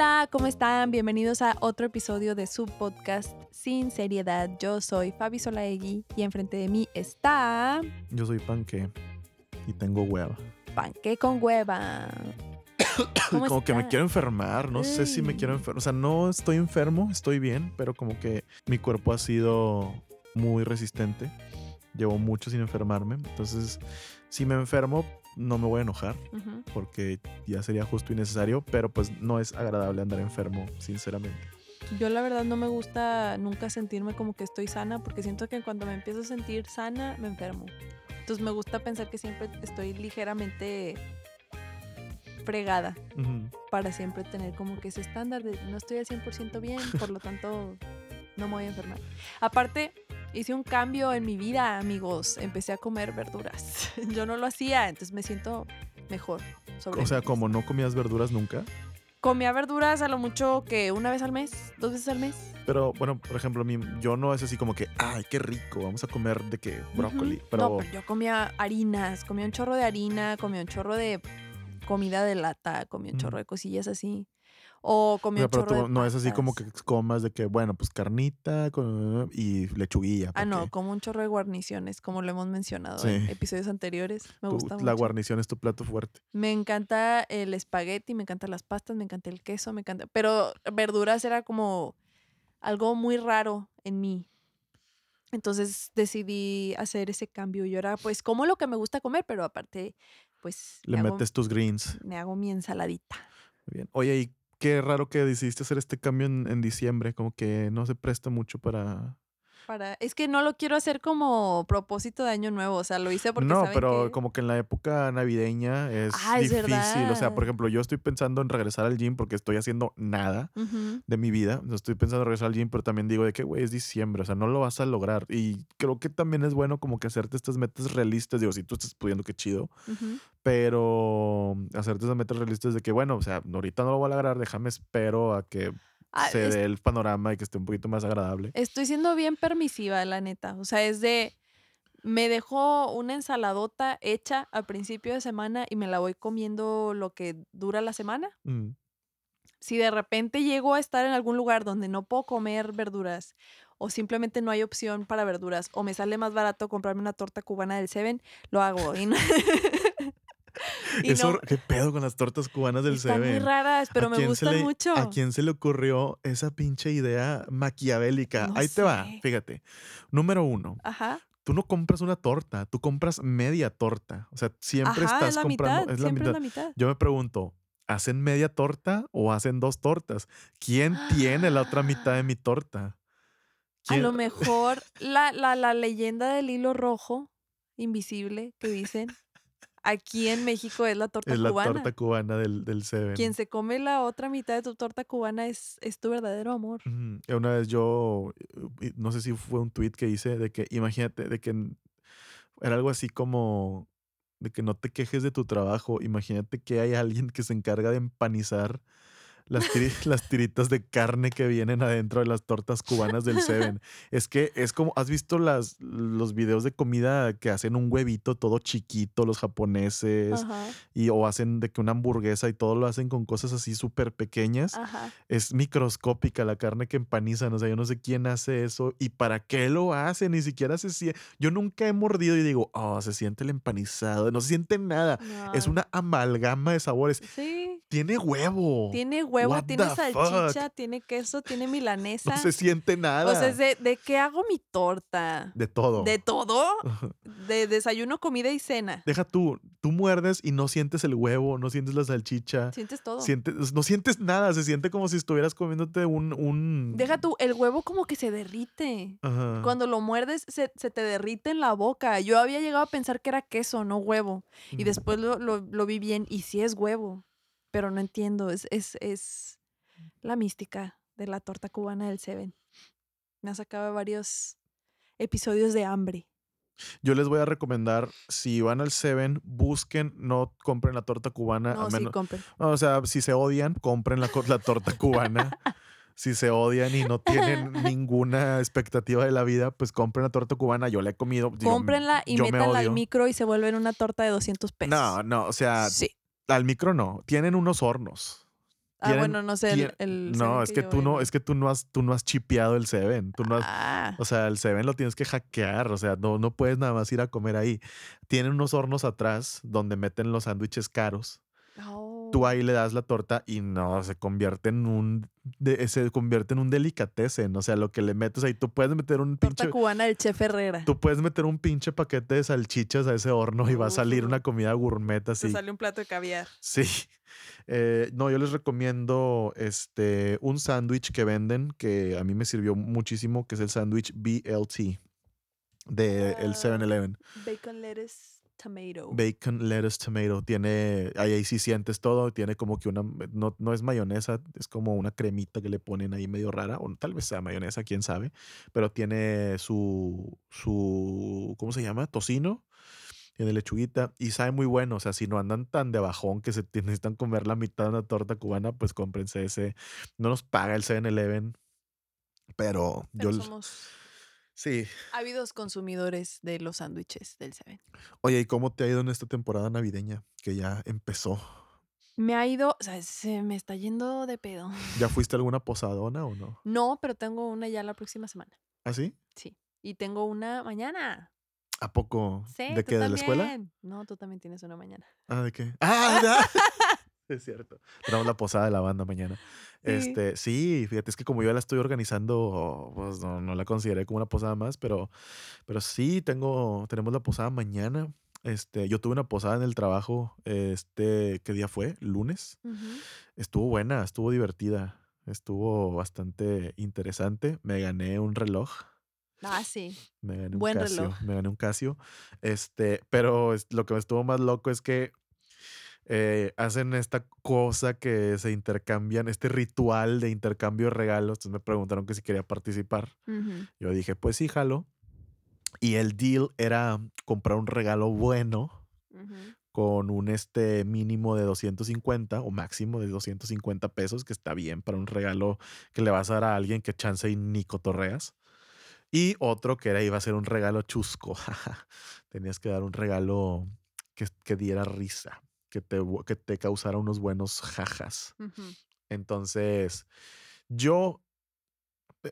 Hola, ¿cómo están? Bienvenidos a otro episodio de su podcast Sin Seriedad. Yo soy Fabi Solaegui y enfrente de mí está Yo soy panque y tengo hueva. Panque con hueva. ¿Cómo como que me quiero enfermar, no sé si me Ay. quiero enfermar. O sea, no estoy enfermo, estoy bien, pero como que mi cuerpo ha sido muy resistente. Llevo mucho sin enfermarme. Entonces, si me enfermo, no me voy a enojar Ujú. porque ya sería justo y necesario, pero pues no es agradable andar enfermo, sinceramente. Yo la verdad no me gusta nunca sentirme como que estoy sana porque siento que cuando me empiezo a sentir sana me enfermo. Entonces me gusta pensar que siempre estoy ligeramente fregada Ujú. para siempre tener como que ese estándar de no estoy al 100% bien, por lo tanto no me voy a enfermar. Aparte, hice un cambio en mi vida, amigos. Empecé a comer verduras. Yo no lo hacía, entonces me siento mejor. Sobre O sea, como no comías verduras nunca. Comía verduras a lo mucho que una vez al mes, dos veces al mes. Pero bueno, por ejemplo, mi, yo no es así como que, ay, qué rico, vamos a comer de qué, brócoli. Pero No, pero yo comía harinas, comía un chorro de harina, comía un chorro de comida de lata, comía un chorro de cosillas así. O O comía sea, un pero chorro tú de no es así como que comas de que, bueno, pues carnita con, y lechuguilla. Ah, no, como un chorro de guarniciones, como lo hemos mencionado Sí. en episodios anteriores. Me gusta la mucho. guarnición es tu plato fuerte. Me encanta el espagueti, me encantan las pastas, me encanta el queso, me encanta. Pero verduras era como algo muy raro en mí. Entonces decidí hacer ese cambio. Y ahora, pues, como lo que me gusta comer, pero aparte, pues, Le me hago, metes tus greens. me hago mi ensaladita. Muy Bien. Oye, y qué raro que decidiste hacer este cambio en, en diciembre, como que no se presta mucho para... Para, es que no lo quiero hacer como propósito de año nuevo. O sea, lo hice porque no, saben pero como que en la época navideña es Ah, es difícil. O sea, por ejemplo, yo estoy pensando en regresar al gym porque estoy haciendo nada. De mi vida. No Estoy pensando en regresar al gym, pero también digo de que, güey, es diciembre, o sea, no lo vas a lograr. Y creo que también es bueno como que hacerte estas metas realistas. Digo, si tú estás pudiendo, qué chido, pero hacerte esas metas realistas de que, bueno, o sea, ahorita no lo voy a lograr, déjame espero a que Ah, se es- dé el panorama y que esté un poquito más agradable. Estoy siendo bien permisiva, la neta. O sea, es de. Me dejó una ensaladota hecha a principio de semana y me la voy comiendo lo que dura la semana. Mm. Si de repente llego a estar en algún lugar donde no puedo comer verduras o simplemente no hay opción para verduras o me sale más barato comprarme una torta cubana del Seven, lo hago. Y no, y Eso, no- ¿Qué pedo con las tortas cubanas del están muy raras, pero ¿A me quién se gustan le- mucho. ¿A quién se le ocurrió esa pinche idea maquiavélica? No Ahí te va, fíjate. Número uno, Ajá. tú no compras una torta, tú compras media torta. O sea, siempre Ajá, estás es comprando. mitad. es la siempre mitad. es la mitad. Yo me pregunto, ¿hacen media torta o hacen dos tortas? ¿Quién tiene la otra mitad de mi torta? A lo ¿Quién- mejor la, la, la leyenda del hilo rojo invisible que dicen aquí en México es la torta Es la cubana. torta cubana del, del Seven. Quien se come la otra mitad de tu torta cubana es, es tu verdadero amor. Y Una vez yo, eh, no sé si fue un tweet que hice de que, imagínate, de que era algo así como de que no te quejes de tu trabajo. Imagínate que hay alguien que se encarga de empanizar las, tiri- las tiritas de carne que vienen adentro de las tortas cubanas del Seven. Es que es como, ¿has visto las, los videos de comida que hacen un huevito todo chiquito, los japoneses? Ajá, Y, o hacen de que una hamburguesa y todo lo hacen con cosas así súper pequeñas ajá. es microscópica la carne que empanizan. O sea, yo no sé quién hace eso y para qué lo hace. Ni siquiera se siente. Yo nunca he mordido y digo, oh, se siente el empanizado. No se siente nada. Es una amalgama de sabores. Sí, Tiene huevo. tiene huevo, What tiene salchicha, fuck? tiene queso, tiene milanesa. No se siente nada. o sea, de, ¿de qué hago mi torta? de todo. ¿De todo? De desayuno, comida y cena. Deja tú, tú muerdes y no sientes el huevo, no sientes la salchicha. Sientes todo. Sientes, no sientes nada, se siente como si estuvieras comiéndote un... un... Deja tú, el huevo como que se derrite. Ajá. Cuando lo muerdes, se, se te derrite en la boca. Yo había llegado a pensar que era queso, no huevo. Y después lo, lo- lo vi bien y sí es huevo. Pero no entiendo, es, es, es la mística de la torta cubana del Seven. Me ha sacado varios episodios de hambre. Yo les voy a recomendar, si van al Seven, busquen, no compren la torta cubana. No, a sí, compren. o sea, si se odian, compren la, la torta cubana. si se odian y no tienen ninguna expectativa de la vida, pues compren la torta cubana. Yo la he comido. Cómprenla y yo me métanla al micro y se vuelven una torta de 200 pesos. No, no, o sea, Sí. Al micro no. Tienen unos hornos. Ah, bueno, no sé. El, no, es que tú no, es que tú no has, tú no has chipeado el Seven. Tú no has- Ah, o sea, el Seven lo tienes que hackear. O sea, no, no puedes nada más ir a comer ahí. Tienen unos hornos atrás donde meten los sándwiches caros. Tú ahí le das la torta y no, se convierte en un de- se convierte en un delicatessen. O sea, lo que le metes ahí, tú puedes meter un Torta pinche. cubana del chef Herrera. Tú puedes meter un pinche paquete de salchichas a ese horno y va a salir una comida gourmet Te así. sale un plato de caviar. Sí. Eh, no, yo les recomiendo este un sándwich que venden que a mí me sirvió muchísimo, que es el sándwich BLT de el Ah. 7-Eleven. Bacon, lettuce, tomato. Bacon, lettuce, tomato. Tiene, ahí, ahí sí sientes todo. Tiene como que una, no, no es mayonesa, es como una cremita que le ponen ahí medio rara, o tal vez sea mayonesa, quién sabe. Pero tiene su, su, ¿cómo se llama? Tocino. Tiene lechuguita y sabe muy bueno. O sea, si no andan tan de bajón que se necesitan comer la mitad de una torta cubana, pues cómprense ese. No nos paga el 7-Eleven, pero, Pero yo. somos Sí. ávidos consumidores de los sándwiches del Seven. Oye, ¿y cómo te ha ido en esta temporada navideña que ya empezó? Me ha ido, o sea, se me está yendo de pedo. ¿Ya fuiste a alguna posadona o no? No, pero tengo una ya la próxima semana. ¿Ah, sí? Sí. Y tengo una mañana. ¿A poco? Sí, ¿De qué? ¿De la escuela? No, tú también tienes una mañana. Ah, ¿de qué? ¡Ah! es cierto. Tenemos la posada de la banda mañana. Sí. Este, sí, fíjate, es que como yo la estoy organizando, pues no, no la consideré como una posada más, pero, pero sí, tengo, tenemos la posada mañana. Este, yo tuve una posada en el trabajo, este, ¿qué día fue? ¿Lunes? Estuvo buena, estuvo divertida, estuvo bastante interesante. Me gané un reloj. Ah, sí. Me gané un Buen Casio. reloj. Me gané un Casio. Este, pero lo que me estuvo más loco es que eh, hacen esta cosa que se intercambian, este ritual de intercambio de regalos. Entonces me preguntaron que si quería participar. Yo dije, pues sí, jalo. Y el deal era comprar un regalo bueno con un este mínimo de 250 o máximo de 250 pesos, que está bien para un regalo que le vas a dar a alguien que chance y ni cotorreas. Y otro que era, iba a ser un regalo chusco. Tenías que dar un regalo que, que diera risa, que te, que te causara unos buenos jajas. Entonces, yo,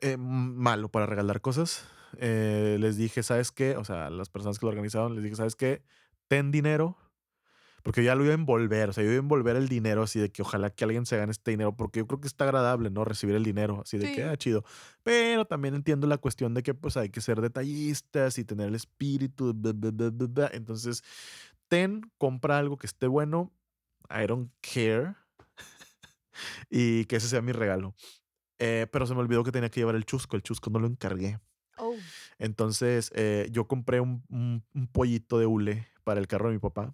eh, malo para regalar cosas, eh, les dije, ¿sabes qué? O sea, a las personas que lo organizaron, les dije, ¿sabes qué? Ten dinero, porque ya lo iba a envolver, o sea, yo iba a envolver el dinero así de que ojalá que alguien se gane este dinero, porque yo creo que está agradable, ¿no? Recibir el dinero, así de Sí. que, ah, chido. Pero también entiendo la cuestión de que pues hay que ser detallistas y tener el espíritu, bla, bla, bla, bla, bla. entonces, ten, compra algo que esté bueno, I don't care, y que ese sea mi regalo. Eh, pero se me olvidó que tenía que llevar el chusco, el chusco no lo encargué. Oh. Entonces, eh, yo compré un, un- un pollito de hule para el carro de mi papá.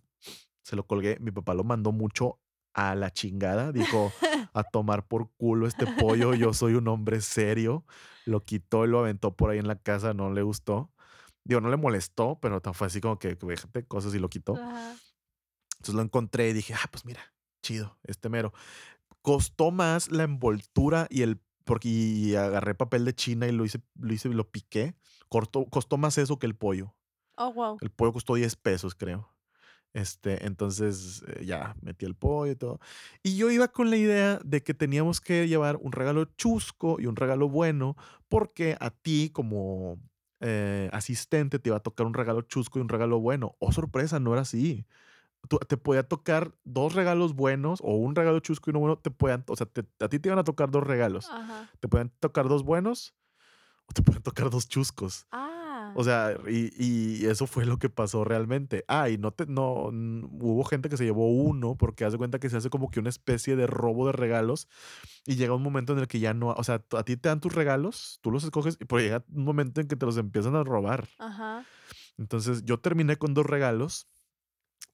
Se lo colgué. Mi papá lo mandó mucho a la chingada. Dijo, a tomar por culo este pollo. Yo soy un hombre serio. Lo quitó y lo aventó por ahí en la casa. No le gustó. Digo, no le molestó, pero fue así como que, déjate cosas y lo quitó. Ajá. Entonces lo encontré y dije, ah, pues mira, chido, este mero. Costó más la envoltura y el. Porque y agarré papel de China y lo hice, lo hice, lo piqué. Cortó, costó más eso que el pollo. Oh, wow. El pollo costó 10 pesos, creo. Este, entonces eh, ya metí el pollo y todo. Y yo iba con la idea de que teníamos que llevar un regalo chusco y un regalo bueno, porque a ti, como eh, asistente, te iba a tocar un regalo chusco y un regalo bueno. Oh, sorpresa, no era así. Tú- te podía tocar dos regalos buenos o un regalo chusco y uno bueno. Te podían, o sea, te- a ti te iban a tocar dos regalos. Ajá. Te pueden tocar dos buenos o te pueden tocar dos chuscos. Ah. O sea, y, y eso fue lo que pasó realmente. Ah, y no te, no, hubo gente que se llevó uno porque hace cuenta que se hace como que una especie de robo de regalos y llega un momento en el que ya no, o sea, a ti te dan tus regalos, tú los escoges, y pero llega un momento en que te los empiezan a robar. Ajá. Entonces yo terminé con dos regalos.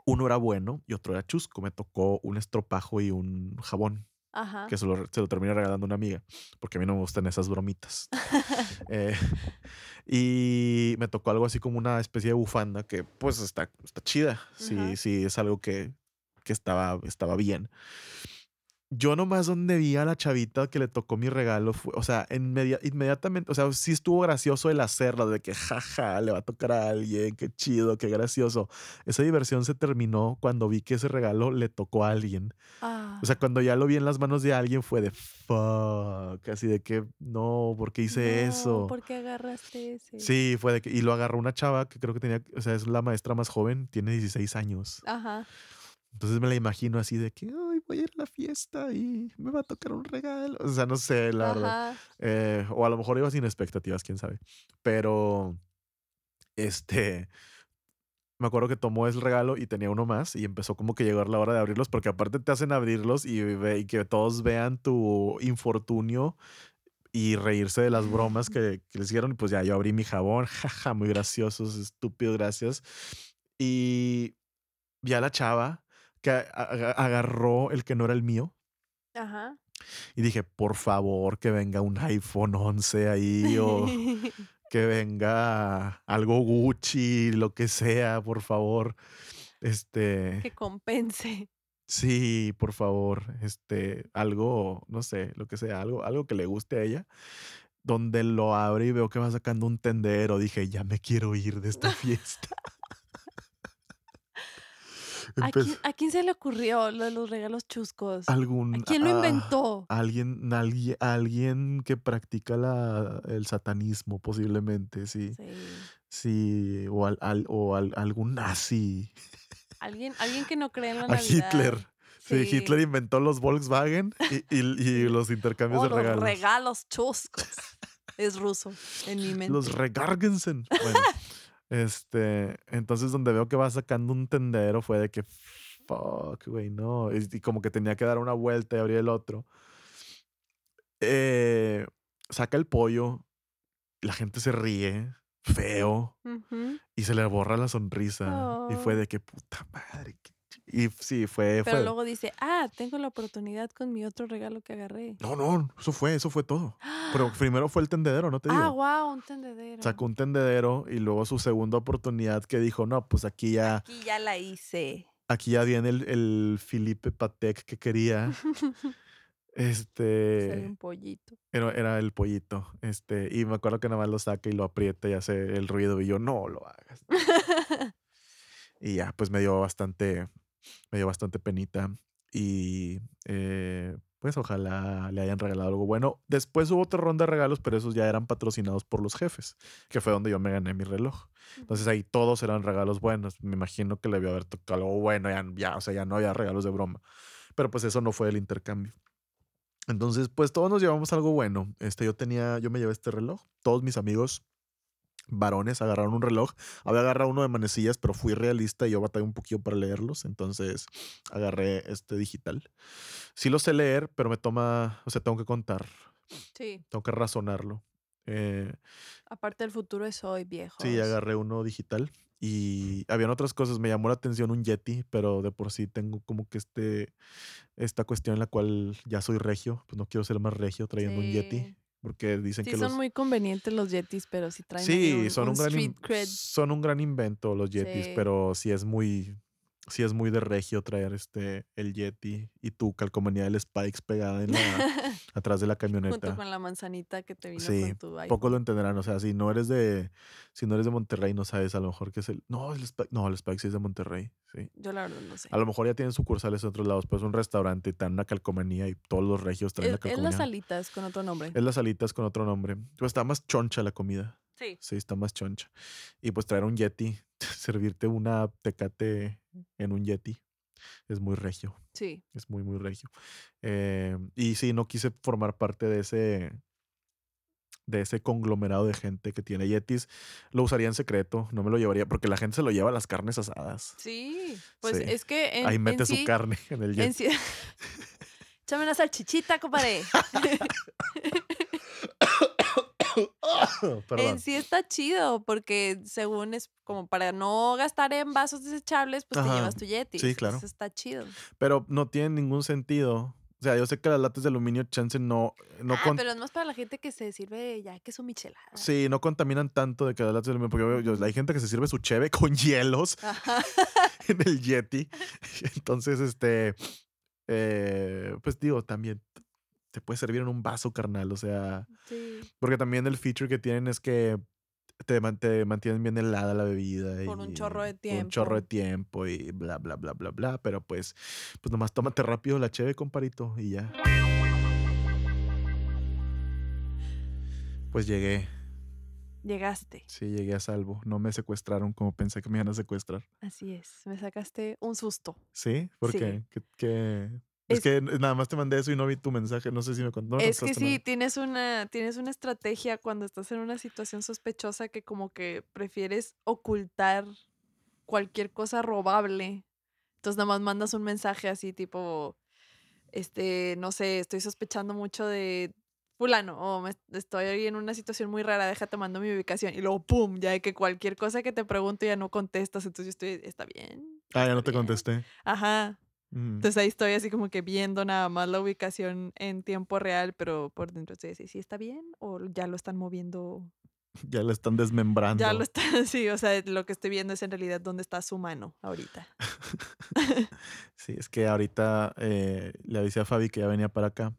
Uno era bueno y otro era chusco. Me tocó un estropajo y un jabón Ajá. que se lo, se lo terminé regalando a una amiga, porque a mí no me gustan esas bromitas. Eh, y me tocó algo así como una especie de bufanda que pues está, está chida, sí, Ajá. sí, es algo que, que estaba, estaba bien. Yo nomás donde vi a la chavita que le tocó mi regalo, fue, o sea, inmedia- inmediatamente, o sea, sí estuvo gracioso el hacerlo, de que jaja, le va a tocar a alguien, qué chido, qué gracioso. Esa diversión se terminó cuando vi que ese regalo le tocó a alguien. Ah, O sea, cuando ya lo vi en las manos de alguien fue de fuck, así de que no, ¿por qué hice no, eso? ¿Por qué agarraste ese? Sí, fue de que, y lo agarró una chava que creo que tenía, o sea, es la maestra más joven, tiene 16 años. Ajá. Entonces me la imagino así de que, ay, voy a ir a la fiesta y me va a tocar un regalo. O sea, no sé, la verdad. Eh, o a lo mejor iba sin expectativas, quién sabe. Pero, este, me acuerdo que tomó el regalo y tenía uno más y empezó como que llegar la hora de abrirlos porque aparte te hacen abrirlos y, ve- y que todos vean tu infortunio y reírse de las bromas que, que les hicieron. Y pues ya yo abrí mi jabón, jaja, muy graciosos, estúpido, gracias. Y vi a la chava que agarró el que no era el mío. Ajá. Y dije, por favor, que venga un iPhone 11 ahí o que venga algo Gucci, lo que sea, por favor. Este, que compense. sí, por favor, este, algo, no sé, lo que sea, algo, algo que le guste a ella. Donde lo abre y veo que va sacando un tendero, dije, ya me quiero ir de esta fiesta. ¿A quién, a quién se le ocurrió lo de los regalos chuscos? algún, ¿A quién lo ah, inventó? Alguien, alguien, alguien que practica la, el satanismo, posiblemente, sí. Sí. Sí, o, al, al- o al- algún nazi. Alguien, alguien que no cree en la A Navidad. Hitler. Sí, Hitler inventó los Volkswagen y, y- y los intercambios Oh, de los regalos. regalos chuscos. es ruso en mi mente. Los Regargensen. Bueno, este, entonces donde veo que va sacando un tendero fue de que, fuck, güey, no. Y, y como que tenía que dar una vuelta y abrir el otro. Eh, saca el pollo, la gente se ríe, feo, y se le borra la sonrisa. Y fue Oh. de que, puta madre. qué ch-". Y sí, fue, Pero fue. luego dice, ah, tengo la oportunidad con mi otro regalo que agarré. No, no, eso fue, eso fue todo. Pero primero fue el tendedero, no te digo. Ah, wow, un tendedero. Sacó un tendedero y luego su segunda oportunidad que dijo, no, pues aquí ya, Aquí ya la hice. aquí ya viene el, el Felipe Patek que quería. Este, un pollito. era, era el pollito. Este, y me acuerdo que nada más lo saca y lo aprieta y hace el ruido y yo, no lo hagas. Y ya, pues me dio bastante, me dio bastante penita. Y eh, pues ojalá le hayan regalado algo bueno. Después hubo otra ronda de regalos, pero esos ya eran patrocinados por los jefes, que fue donde yo me gané mi reloj. Entonces ahí todos eran regalos buenos. Me imagino que le debió haber tocado algo bueno, ya, ya, o sea, ya no había regalos de broma. Pero pues eso no fue el intercambio. Entonces, pues todos nos llevamos algo bueno. Este, yo tenía, yo me llevé este reloj. Todos mis amigos varones agarraron un reloj. Había agarrado uno de manecillas, pero fui realista y yo batallé un poquito para leerlos. Entonces agarré este digital. Sí lo sé leer, pero me toma, o sea, tengo que contar, Sí, tengo que razonarlo. Eh, aparte el futuro es hoy, viejo. sí, agarré uno digital. Y habían otras cosas, me llamó la atención un Yeti, pero de por sí tengo como que este, esta cuestión en la cual ya soy regio, pues no quiero ser más regio trayendo un Yeti, Sí. Porque dicen Sí, que son los... muy convenientes los Yetis, pero sí traen Sí, un, son un, un gran, in- son un gran invento los Yetis, Sí. pero sí es muy, sí es muy de regio traer este el Yeti y tu calcomanía del Spikes pegada en la, atrás de la Junto camioneta. con la manzanita que te vino Sí, con tu iPhone. lo entenderán, o sea, si no eres de, si no eres de Monterrey, no sabes a lo mejor qué es el, no, el Spike, no, el Spike sí es de Monterrey, sí. Yo la verdad no sé. A lo mejor ya tienen sucursales en otros lados, pero es un restaurante y te dan una calcomanía y todos los regios traen Es, la es calcomanía. las alitas con otro nombre. Es las alitas con otro nombre. Pues está más choncha la comida. Sí. Sí, está más choncha. Y pues traer un Yeti, servirte una tecate en un Yeti, es muy regio. Sí. Es muy, muy regio. Eh, y sí, no quise formar parte de ese de ese conglomerado de gente que tiene Yetis. Lo usaría en secreto, no me lo llevaría, porque la gente se lo lleva a las carnes asadas. Sí. Pues Sí. es que en, Ahí en mete su sí- carne en el en Yeti. sí- Échame una salchichita, compadre. En sí está chido, porque según es como para no gastar en vasos desechables, pues Ajá. te llevas tu Yeti. Sí, claro. Eso está chido. Pero no tiene ningún sentido. O sea, yo sé que las latas de aluminio chance no, no, ah, con- pero es más para la gente que se sirve ya que su michelada. sí, no contaminan tanto de que las latas de aluminio. Porque yo yo- hay gente que se sirve su cheve con hielos Ajá. en el Yeti. Entonces, este. eh, pues digo, también te puede servir en un vaso, carnal. O sea, Sí. porque también el feature que tienen es que te, te mantienen bien helada la bebida. Por un y- chorro de por Un chorro de tiempo. tiempo y bla, bla, bla, bla, bla. Pero pues, pues nomás tómate rápido la cheve, comparito, y ya. Pues llegué, Llegaste. sí, llegué a salvo. No me secuestraron como pensé que me iban a secuestrar. Así es. Me sacaste un susto. ¿Sí? ¿Por Sí. qué? ¿Qué- qué? Es, Es- que nada más te mandé eso y no vi tu mensaje. No sé si me contó. es que sí, tienes una, tienes una estrategia cuando estás en una situación sospechosa que como que prefieres ocultar cualquier cosa robable. Entonces nada más mandas un mensaje así tipo, este, no sé, estoy sospechando mucho de fulano o me- estoy en una situación muy rara, déjate mando mi ubicación y luego pum, ya de que cualquier cosa que te pregunto ya no contestas, entonces yo estoy, está bien. Ah, ya no te bien". contesté. Ajá. Entonces ahí estoy así como que viendo nada más la ubicación en tiempo real, pero por dentro estoy así, ¿sí está bien? ¿O ya lo están moviendo? Ya lo están desmembrando. Ya lo están, sí, o sea, lo que estoy viendo es en realidad dónde está su mano ahorita. Sí, es que ahorita eh, le avisé a Fabi que ya venía para acá,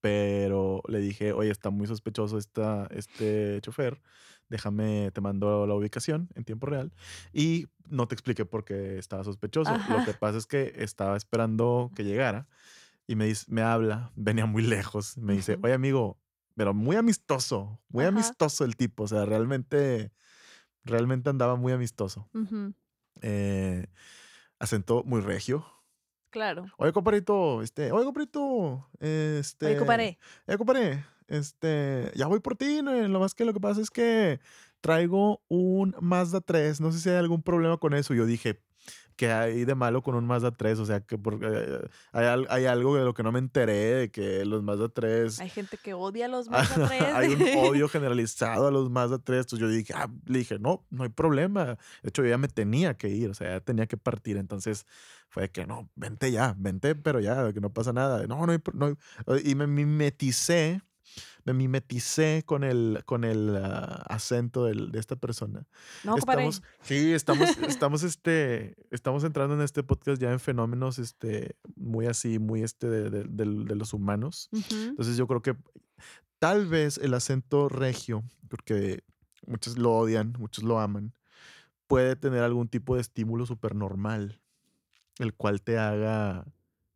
pero le dije, oye, está muy sospechoso esta, este chofer, déjame, te mando la ubicación en tiempo real. Y no te expliqué por qué estaba sospechoso. Lo que Ajá. pasa es que estaba esperando que llegara y me, dice, me habla, venía muy lejos, me dice, oye amigo, pero muy amistoso, muy Ajá. amistoso el tipo, o sea, realmente, realmente andaba muy amistoso. Eh, acento muy regio. Claro. Oye, comparito, este, oye, comparito, este. Oye, comparé. Eh, comparé, este, ya voy por ti, ¿no? Lo más que lo que pasa es que traigo un Mazda 3, no sé si hay algún problema con eso. Yo dije, ¿qué hay de malo con un Mazda 3? O sea, que porque, eh, hay, hay algo de lo que no me enteré, de que los Mazda 3 Hay gente que odia a los Mazda 3. hay un odio generalizado a los Mazda 3. Entonces yo dije, ah, le dije, no, no hay problema. De hecho, yo ya me tenía que ir, o sea, ya tenía que partir. Entonces fue de que no, vente ya, vente, pero ya, que no pasa nada. No, no hay, no hay- Y me mimeticé, me mimeticé con el, con el ah, acento del- de esta persona. No. Estamos, sí, estamos, estamos, este, estamos entrando en este podcast ya en fenómenos, este, muy así, muy este de, de- los humanos. Ujú, Entonces yo creo que tal vez el acento regio, porque muchos lo odian, muchos lo aman, puede tener algún tipo de estímulo supernormal, el cual te haga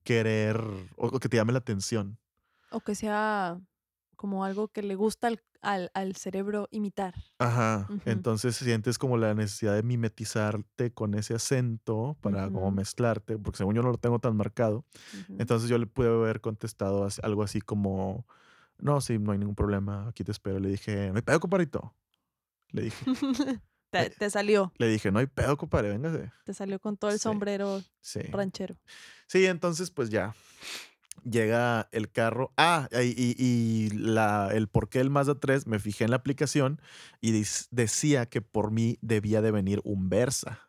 querer o que te llame la atención. O que sea como algo que le gusta al, al- al cerebro imitar. Ajá. Ujú. Entonces sientes como la necesidad de mimetizarte con ese acento para como Ujú. mezclarte, porque según yo no lo tengo tan marcado. Entonces yo le pude haber contestado algo así como, no, sí, no hay ningún problema, aquí te espero. Le dije, no hay pedo, comparito. Le dije, te, te salió, le dije, no hay pedo, compadre, véngase. te salió con todo el Sí. sombrero Sí. ranchero. Sí, entonces pues ya. Llega el carro. Ah, y, y- la, el por qué el Mazda 3, me fijé en la aplicación y decía que por mí debía de venir un Versa.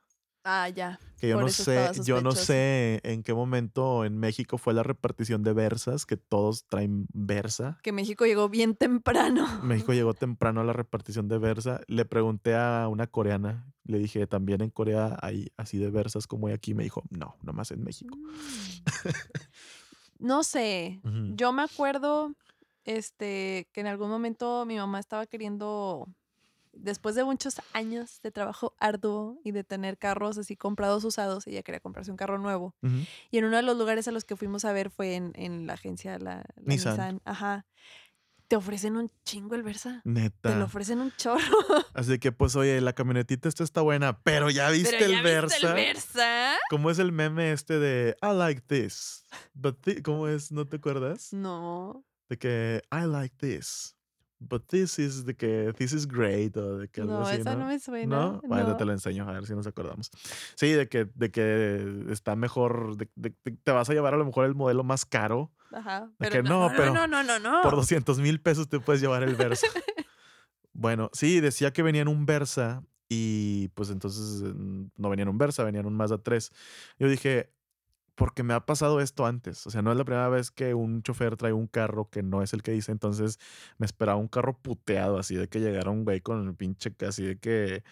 Ah, ya. Que yo Por no sé, yo no sé en qué momento en México fue la repartición de Versas, que todos traen Versa. Que México llegó bien temprano. México llegó temprano a la repartición de Versa. Le pregunté a una coreana, le dije, ¿también en Corea hay así de Versas como hay aquí? Me dijo, no, nomás en México. Mm. No sé. Yo me acuerdo este que en algún momento mi mamá estaba queriendo después de muchos años de trabajo arduo y de tener carros así comprados usados, ella quería comprarse un carro nuevo. Y en uno de los lugares a los que fuimos a ver fue en, en la agencia, la, la Nissan. Nissan. Ajá. Te ofrecen un chingo el Versa. Te lo Neta. ofrecen un chorro. Así que, pues, oye, la camionetita esta está buena, pero ya viste Pero el ya Versa. viste el Versa. ¿Cómo es el meme este de I like this? But thi- ¿Cómo es? ¿No te acuerdas? No. De que I like this. But this is de que this is great o de que algo No, así, esa ¿no? no me suena. ¿No? Bueno, no. te lo enseño, a ver si nos acordamos. Sí, de que, de que está mejor, de, de- de- te vas a llevar a lo mejor el modelo más caro. Ajá. Pero que no, no, no, pero no, no, no, no. Por 200 mil pesos te puedes llevar el Versa. bueno, sí, decía que venía en un Versa y pues entonces no venía en un Versa, venía en un Mazda 3. Yo dije, porque me ha pasado esto antes. O sea, no es la primera vez que un chofer trae un carro que no es el que dice. Entonces me esperaba un carro puteado, así de que llegara un güey con el pinche, así de que,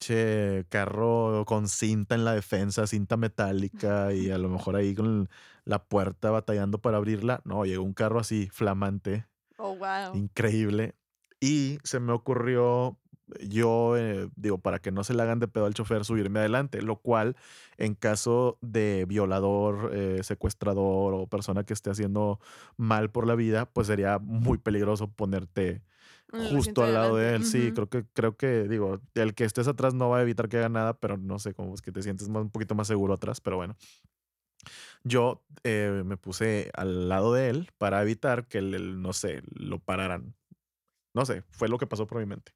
che, carro con cinta en la defensa, cinta metálica y a lo mejor ahí con la puerta batallando para abrirla. No, llegó un carro así, flamante, Oh, wow. increíble. Y se me ocurrió, yo eh, digo, para que no se le hagan de pedo al chofer, subirme adelante, lo cual en caso de violador, eh, secuestrador o persona que esté haciendo mal por la vida, pues sería muy peligroso ponerte el justo al lado de él. Sí, creo que, creo que, digo, el que estés atrás no va a evitar que haga nada, pero no sé, como es que te sientes más, un poquito más seguro atrás, pero bueno. Yo eh, me puse al lado de él para evitar que, el, no sé, lo pararan. No sé, fue lo que pasó por mi mente.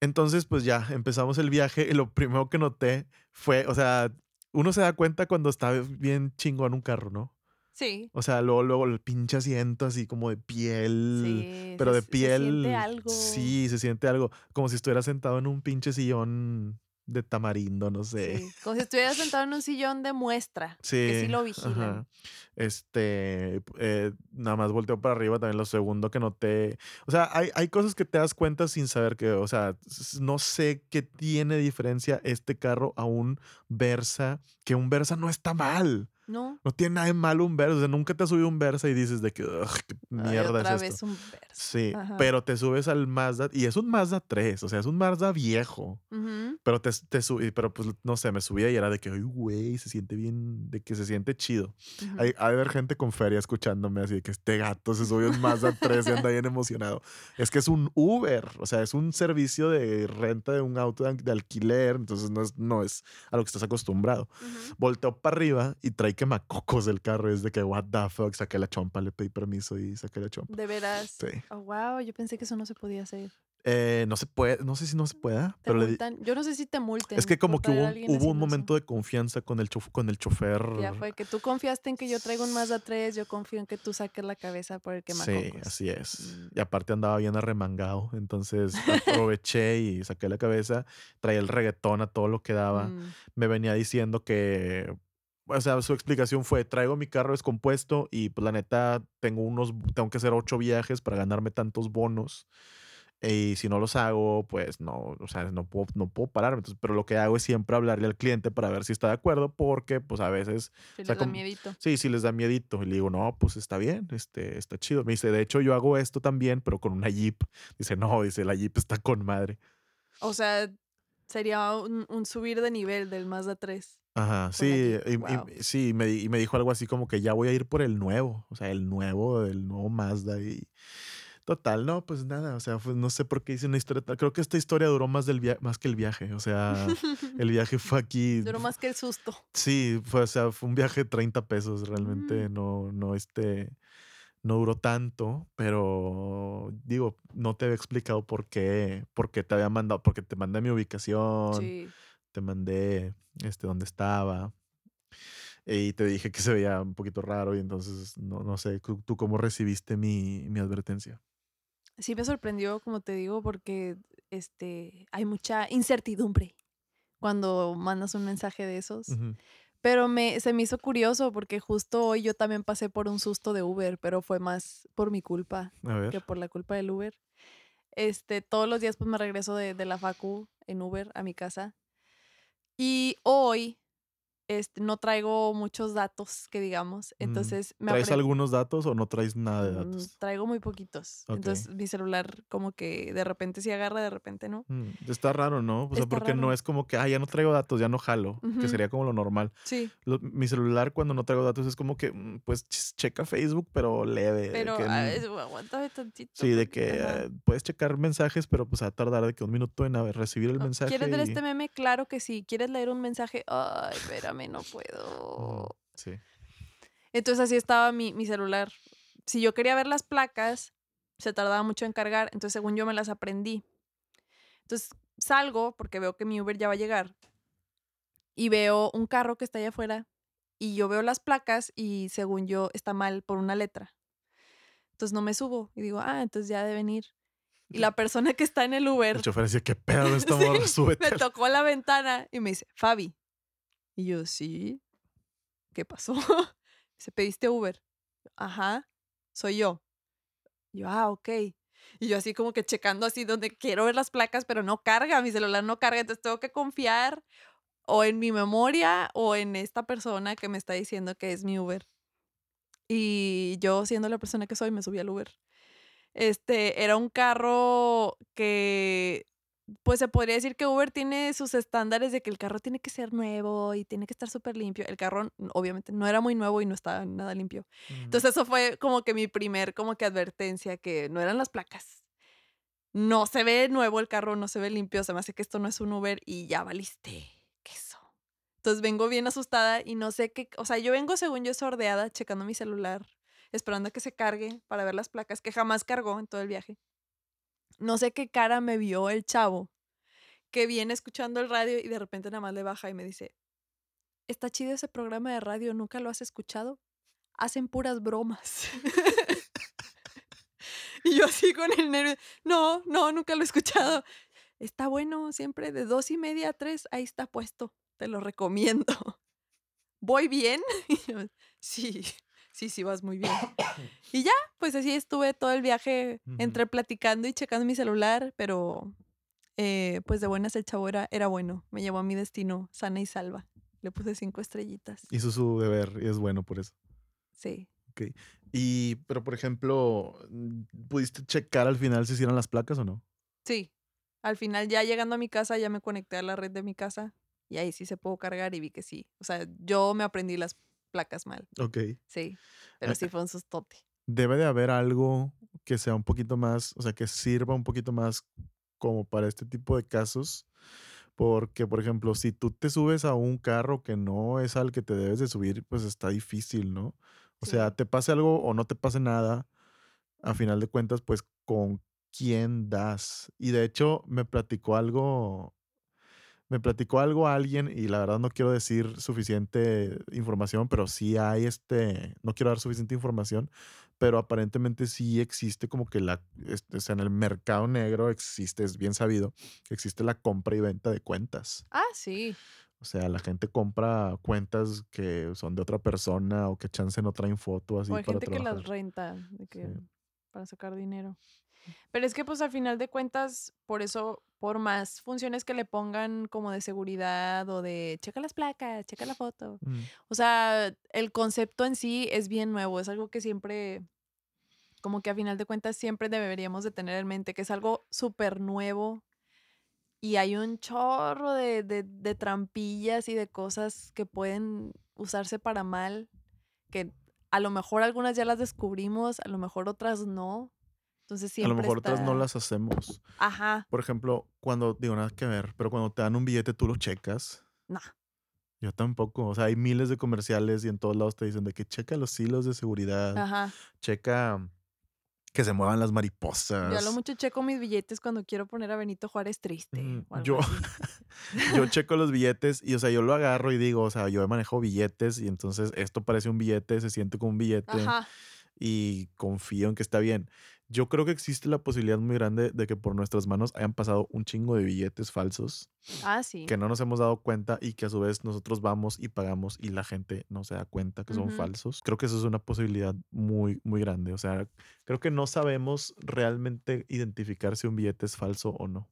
Entonces, pues ya empezamos el viaje y lo primero que noté fue, o sea, uno se da cuenta cuando está bien chingón un carro, ¿no? Sí. O sea, luego, luego el pinche asiento así como de piel, Sí. pero se- de se piel. siente algo. Sí, se siente algo. Como si estuviera sentado en un pinche sillón de tamarindo, no sé. Sí, Como si estuviera sentado en un sillón de muestra. Que sí lo vigilan. ajá. Este, eh, nada más volteo para arriba también lo segundo que noté. O sea, hay, hay cosas que te das cuenta sin saber que, o sea, no sé qué tiene diferencia este carro a un Versa, que un Versa no está mal. No. No tiene nada de malo un Versa. O sea, nunca te has subido un Versa y dices de que, "Ugh, qué Ay, mierda otra es vez esto. un verso. Sí, Ajá. pero te subes al Mazda y es un Mazda 3, o sea, es un Mazda viejo. Pero te, te subí, pero pues no sé, me subía y era de que, ay, güey, se siente bien, de que se siente chido. Hay, haber gente con feria escuchándome así de que este gato se subió un Mazda 3 y anda bien emocionado. Es que es un Uber, o sea, es un servicio de renta de un auto de, de alquiler, entonces no es, no es a lo que estás acostumbrado. Ujú. Volteo para arriba y trae quemacocos del carro. Es de que, what the fuck, saqué la chompa, le pedí permiso y saqué la chompa. De veras. Sí. Oh, wow, yo pensé que eso no se podía hacer. Eh, no se puede, no sé si no se pueda, pero le di-. Yo no sé si te multen. es que como que hubo, un- alguien hubo un haciendo eso. momento de confianza con el, chof- con el chofer. Ya fue que tú confiaste en que yo traigo un Mazda 3, yo confío en que tú saques la cabeza por el Sí, quemacocos. así es. Mm. Y aparte andaba bien arremangado, entonces aproveché y saqué la cabeza, traía el reggaetón a todo lo que daba. Mm, Me venía diciendo que, o sea, su explicación fue, traigo mi carro descompuesto y pues la neta tengo unos, tengo que hacer ocho viajes para ganarme tantos bonos. Y si no los hago, pues no, o sea, no puedo, no puedo pararme. Entonces, pero lo que hago es siempre hablarle al cliente para ver si está de acuerdo, porque pues a veces sí O sea, les da como- miedito. Sí, sí les da miedito. Y le digo, no, pues está bien, este, está chido. Me dice, de hecho, yo hago esto también, pero con una Jeep. Dice, no, dice, la Jeep está con madre. O sea, sería un, un subir de nivel del Mazda 3. Ajá, sí, y, y- wow. sí, y me, di- y me dijo algo así como que ya voy a ir por el nuevo, o sea, el nuevo, el nuevo Mazda. Y total, no, pues nada, o sea, pues, no sé por qué hice una historia. Creo que esta historia duró más, del via- más que el viaje, o sea, el viaje fue aquí. Duró más que el susto. Sí, fue, o sea, fue un viaje de 30 pesos, realmente Mm. no, no, este, no duró tanto, pero digo, no te había explicado por qué, por qué te había mandado, porque te mandé mi ubicación, Sí. Te mandé, este, dónde estaba, y te dije que se veía un poquito raro, y entonces, no, no sé, ¿tú, cómo recibiste mi, mi advertencia? Sí me sorprendió, como te digo, porque este hay mucha incertidumbre cuando mandas un mensaje de esos. Ujú. Pero me, se me hizo curioso porque justo hoy yo también pasé por un susto de Uber, pero fue más por mi culpa que por la culpa del Uber. Este, todos los días pues me regreso de, de la facu en Uber a mi casa. Y hoy este, no traigo muchos datos que digamos. Mm, Entonces me ¿traes algunos datos o no traes nada de Mm, datos? Traigo muy poquitos. Entonces mi celular como que de repente sí agarra, de repente no. Mm, está raro, ¿no? O sea, Está porque no es como que, ah, ya no traigo datos, ya no jalo, que sería como lo normal. Sí, Lo- mi celular cuando no traigo datos es como que, pues, ch- checa Facebook, pero leve. pero que, a mm, ver, aguántame tantito. sí, de que ajá. eh, puedes checar mensajes, pero pues va a tardar de que un minuto en recibir el Oh, mensaje. ¿Quieres ver este meme? Claro que sí. ¿Quieres leer un mensaje? Ay, espérame, no puedo. Sí. Entonces así estaba mi, mi celular. Si yo quería ver las placas, se tardaba mucho en cargar, entonces según yo me las aprendí. Entonces salgo porque veo que mi Uber ya va a llegar y veo un carro que está allá afuera y yo veo las placas y según yo está mal por una letra. Entonces no me subo y digo, ah, entonces ya deben ir. Y la persona que está en el Uber El chofer decía, ¿qué pedo esta Sí, me tocó la ventana y me dice, Fabi. Y yo, sí. ¿Qué pasó? Dice, ¿pediste Uber? Ajá, soy yo. Yo, ah, ok. Y yo así como que checando así donde quiero ver las placas, pero no carga, mi celular no carga, entonces tengo que confiar o en mi memoria o en esta persona que me está diciendo que es mi Uber. Y yo, siendo la persona que soy, me subí al Uber. Este, era un carro que, pues se podría decir que Uber tiene sus estándares de que el carro tiene que ser nuevo y tiene que estar súper limpio. El carro, obviamente, no era muy nuevo y no estaba nada limpio. Entonces, eso fue como que mi primer, como que advertencia, que no eran las placas. No se ve nuevo el carro, no se ve limpio, se me hace que esto no es un Uber y ya valiste. Queso. Entonces vengo bien asustada y no sé qué, o sea, yo vengo según yo sordeada, checando mi celular, esperando a que se cargue para ver las placas, que jamás cargó en todo el viaje. No sé qué cara me vio el chavo que viene escuchando el radio y de repente nada más le baja y me dice, está chido ese programa de radio, ¿nunca lo has escuchado? Hacen puras bromas. y yo así con el nervio, no, no, nunca lo he escuchado. Está bueno, siempre de dos y media a tres, ahí está puesto, te lo recomiendo. ¿Voy bien? sí, sí, sí, vas muy bien. Y ya, pues así estuve todo el viaje entre platicando y checando mi celular, pero eh, pues de buenas el chavo era, era bueno. Me llevó a mi destino sana y salva. Le puse cinco estrellitas. Hizo su deber y es bueno por eso. Sí. Ok. Y, pero por ejemplo, ¿pudiste checar al final si hicieron las placas o no? Sí. Al final, ya llegando a mi casa, ya me conecté a la red de mi casa y ahí sí se pudo cargar y vi que sí. O sea, yo me aprendí las placas mal. Ok. Sí. Pero sí fue un sustote. Debe de haber algo que sea un poquito más, o sea, que sirva un poquito más como para este tipo de casos. Porque, por ejemplo, si tú te subes a un carro que no es al que te debes de subir, pues está difícil, ¿no? O sea, te pase algo o no te pase nada, a final de cuentas, pues con quién das. Y de hecho, me platicó algo me platicó algo alguien y la verdad no quiero decir suficiente información, pero sí hay este, no quiero dar suficiente información, pero aparentemente sí existe como que la, este, en el mercado negro existe, es bien sabido, existe la compra y venta de cuentas. Ah, sí. O sea, la gente compra cuentas que son de otra persona o que chance no traen foto así. O hay gente que las renta para sacar dinero. Pero es que pues al final de cuentas, por eso, por más funciones que le pongan como de seguridad o de checa las placas, checa la foto. Mm. O sea, el concepto en sí es bien nuevo, es algo que siempre, como que a final de cuentas siempre deberíamos de tener en mente, que es algo súper nuevo y hay un chorro de, de, de trampillas y de cosas que pueden usarse para mal, que a lo mejor algunas ya las descubrimos, a lo mejor otras no. Entonces siempre. A lo mejor otras no las hacemos. Ajá. Por ejemplo, cuando, digo nada que ver, pero cuando te dan un billete, tú lo checas. No. Yo tampoco. O sea, hay miles de comerciales y en todos lados te dicen de que checa los hilos de seguridad. Ajá. Checa que se muevan las mariposas. Yo a lo mucho checo mis billetes cuando quiero poner a Benito Juárez triste. Mm, yo, yo checo los billetes y, o sea, yo lo agarro y digo, o sea, yo manejo billetes y entonces esto parece un billete, se siente como un billete. Ajá. Y confío en que está bien. Yo creo que existe la posibilidad muy grande de que por nuestras manos hayan pasado un chingo de billetes falsos. Ah, sí. Que no nos hemos dado cuenta y que a su vez nosotros vamos y pagamos y la gente no se da cuenta que son falsos. Creo que eso es una posibilidad muy, muy grande. O sea, creo que no sabemos realmente identificar si un billete es falso o no.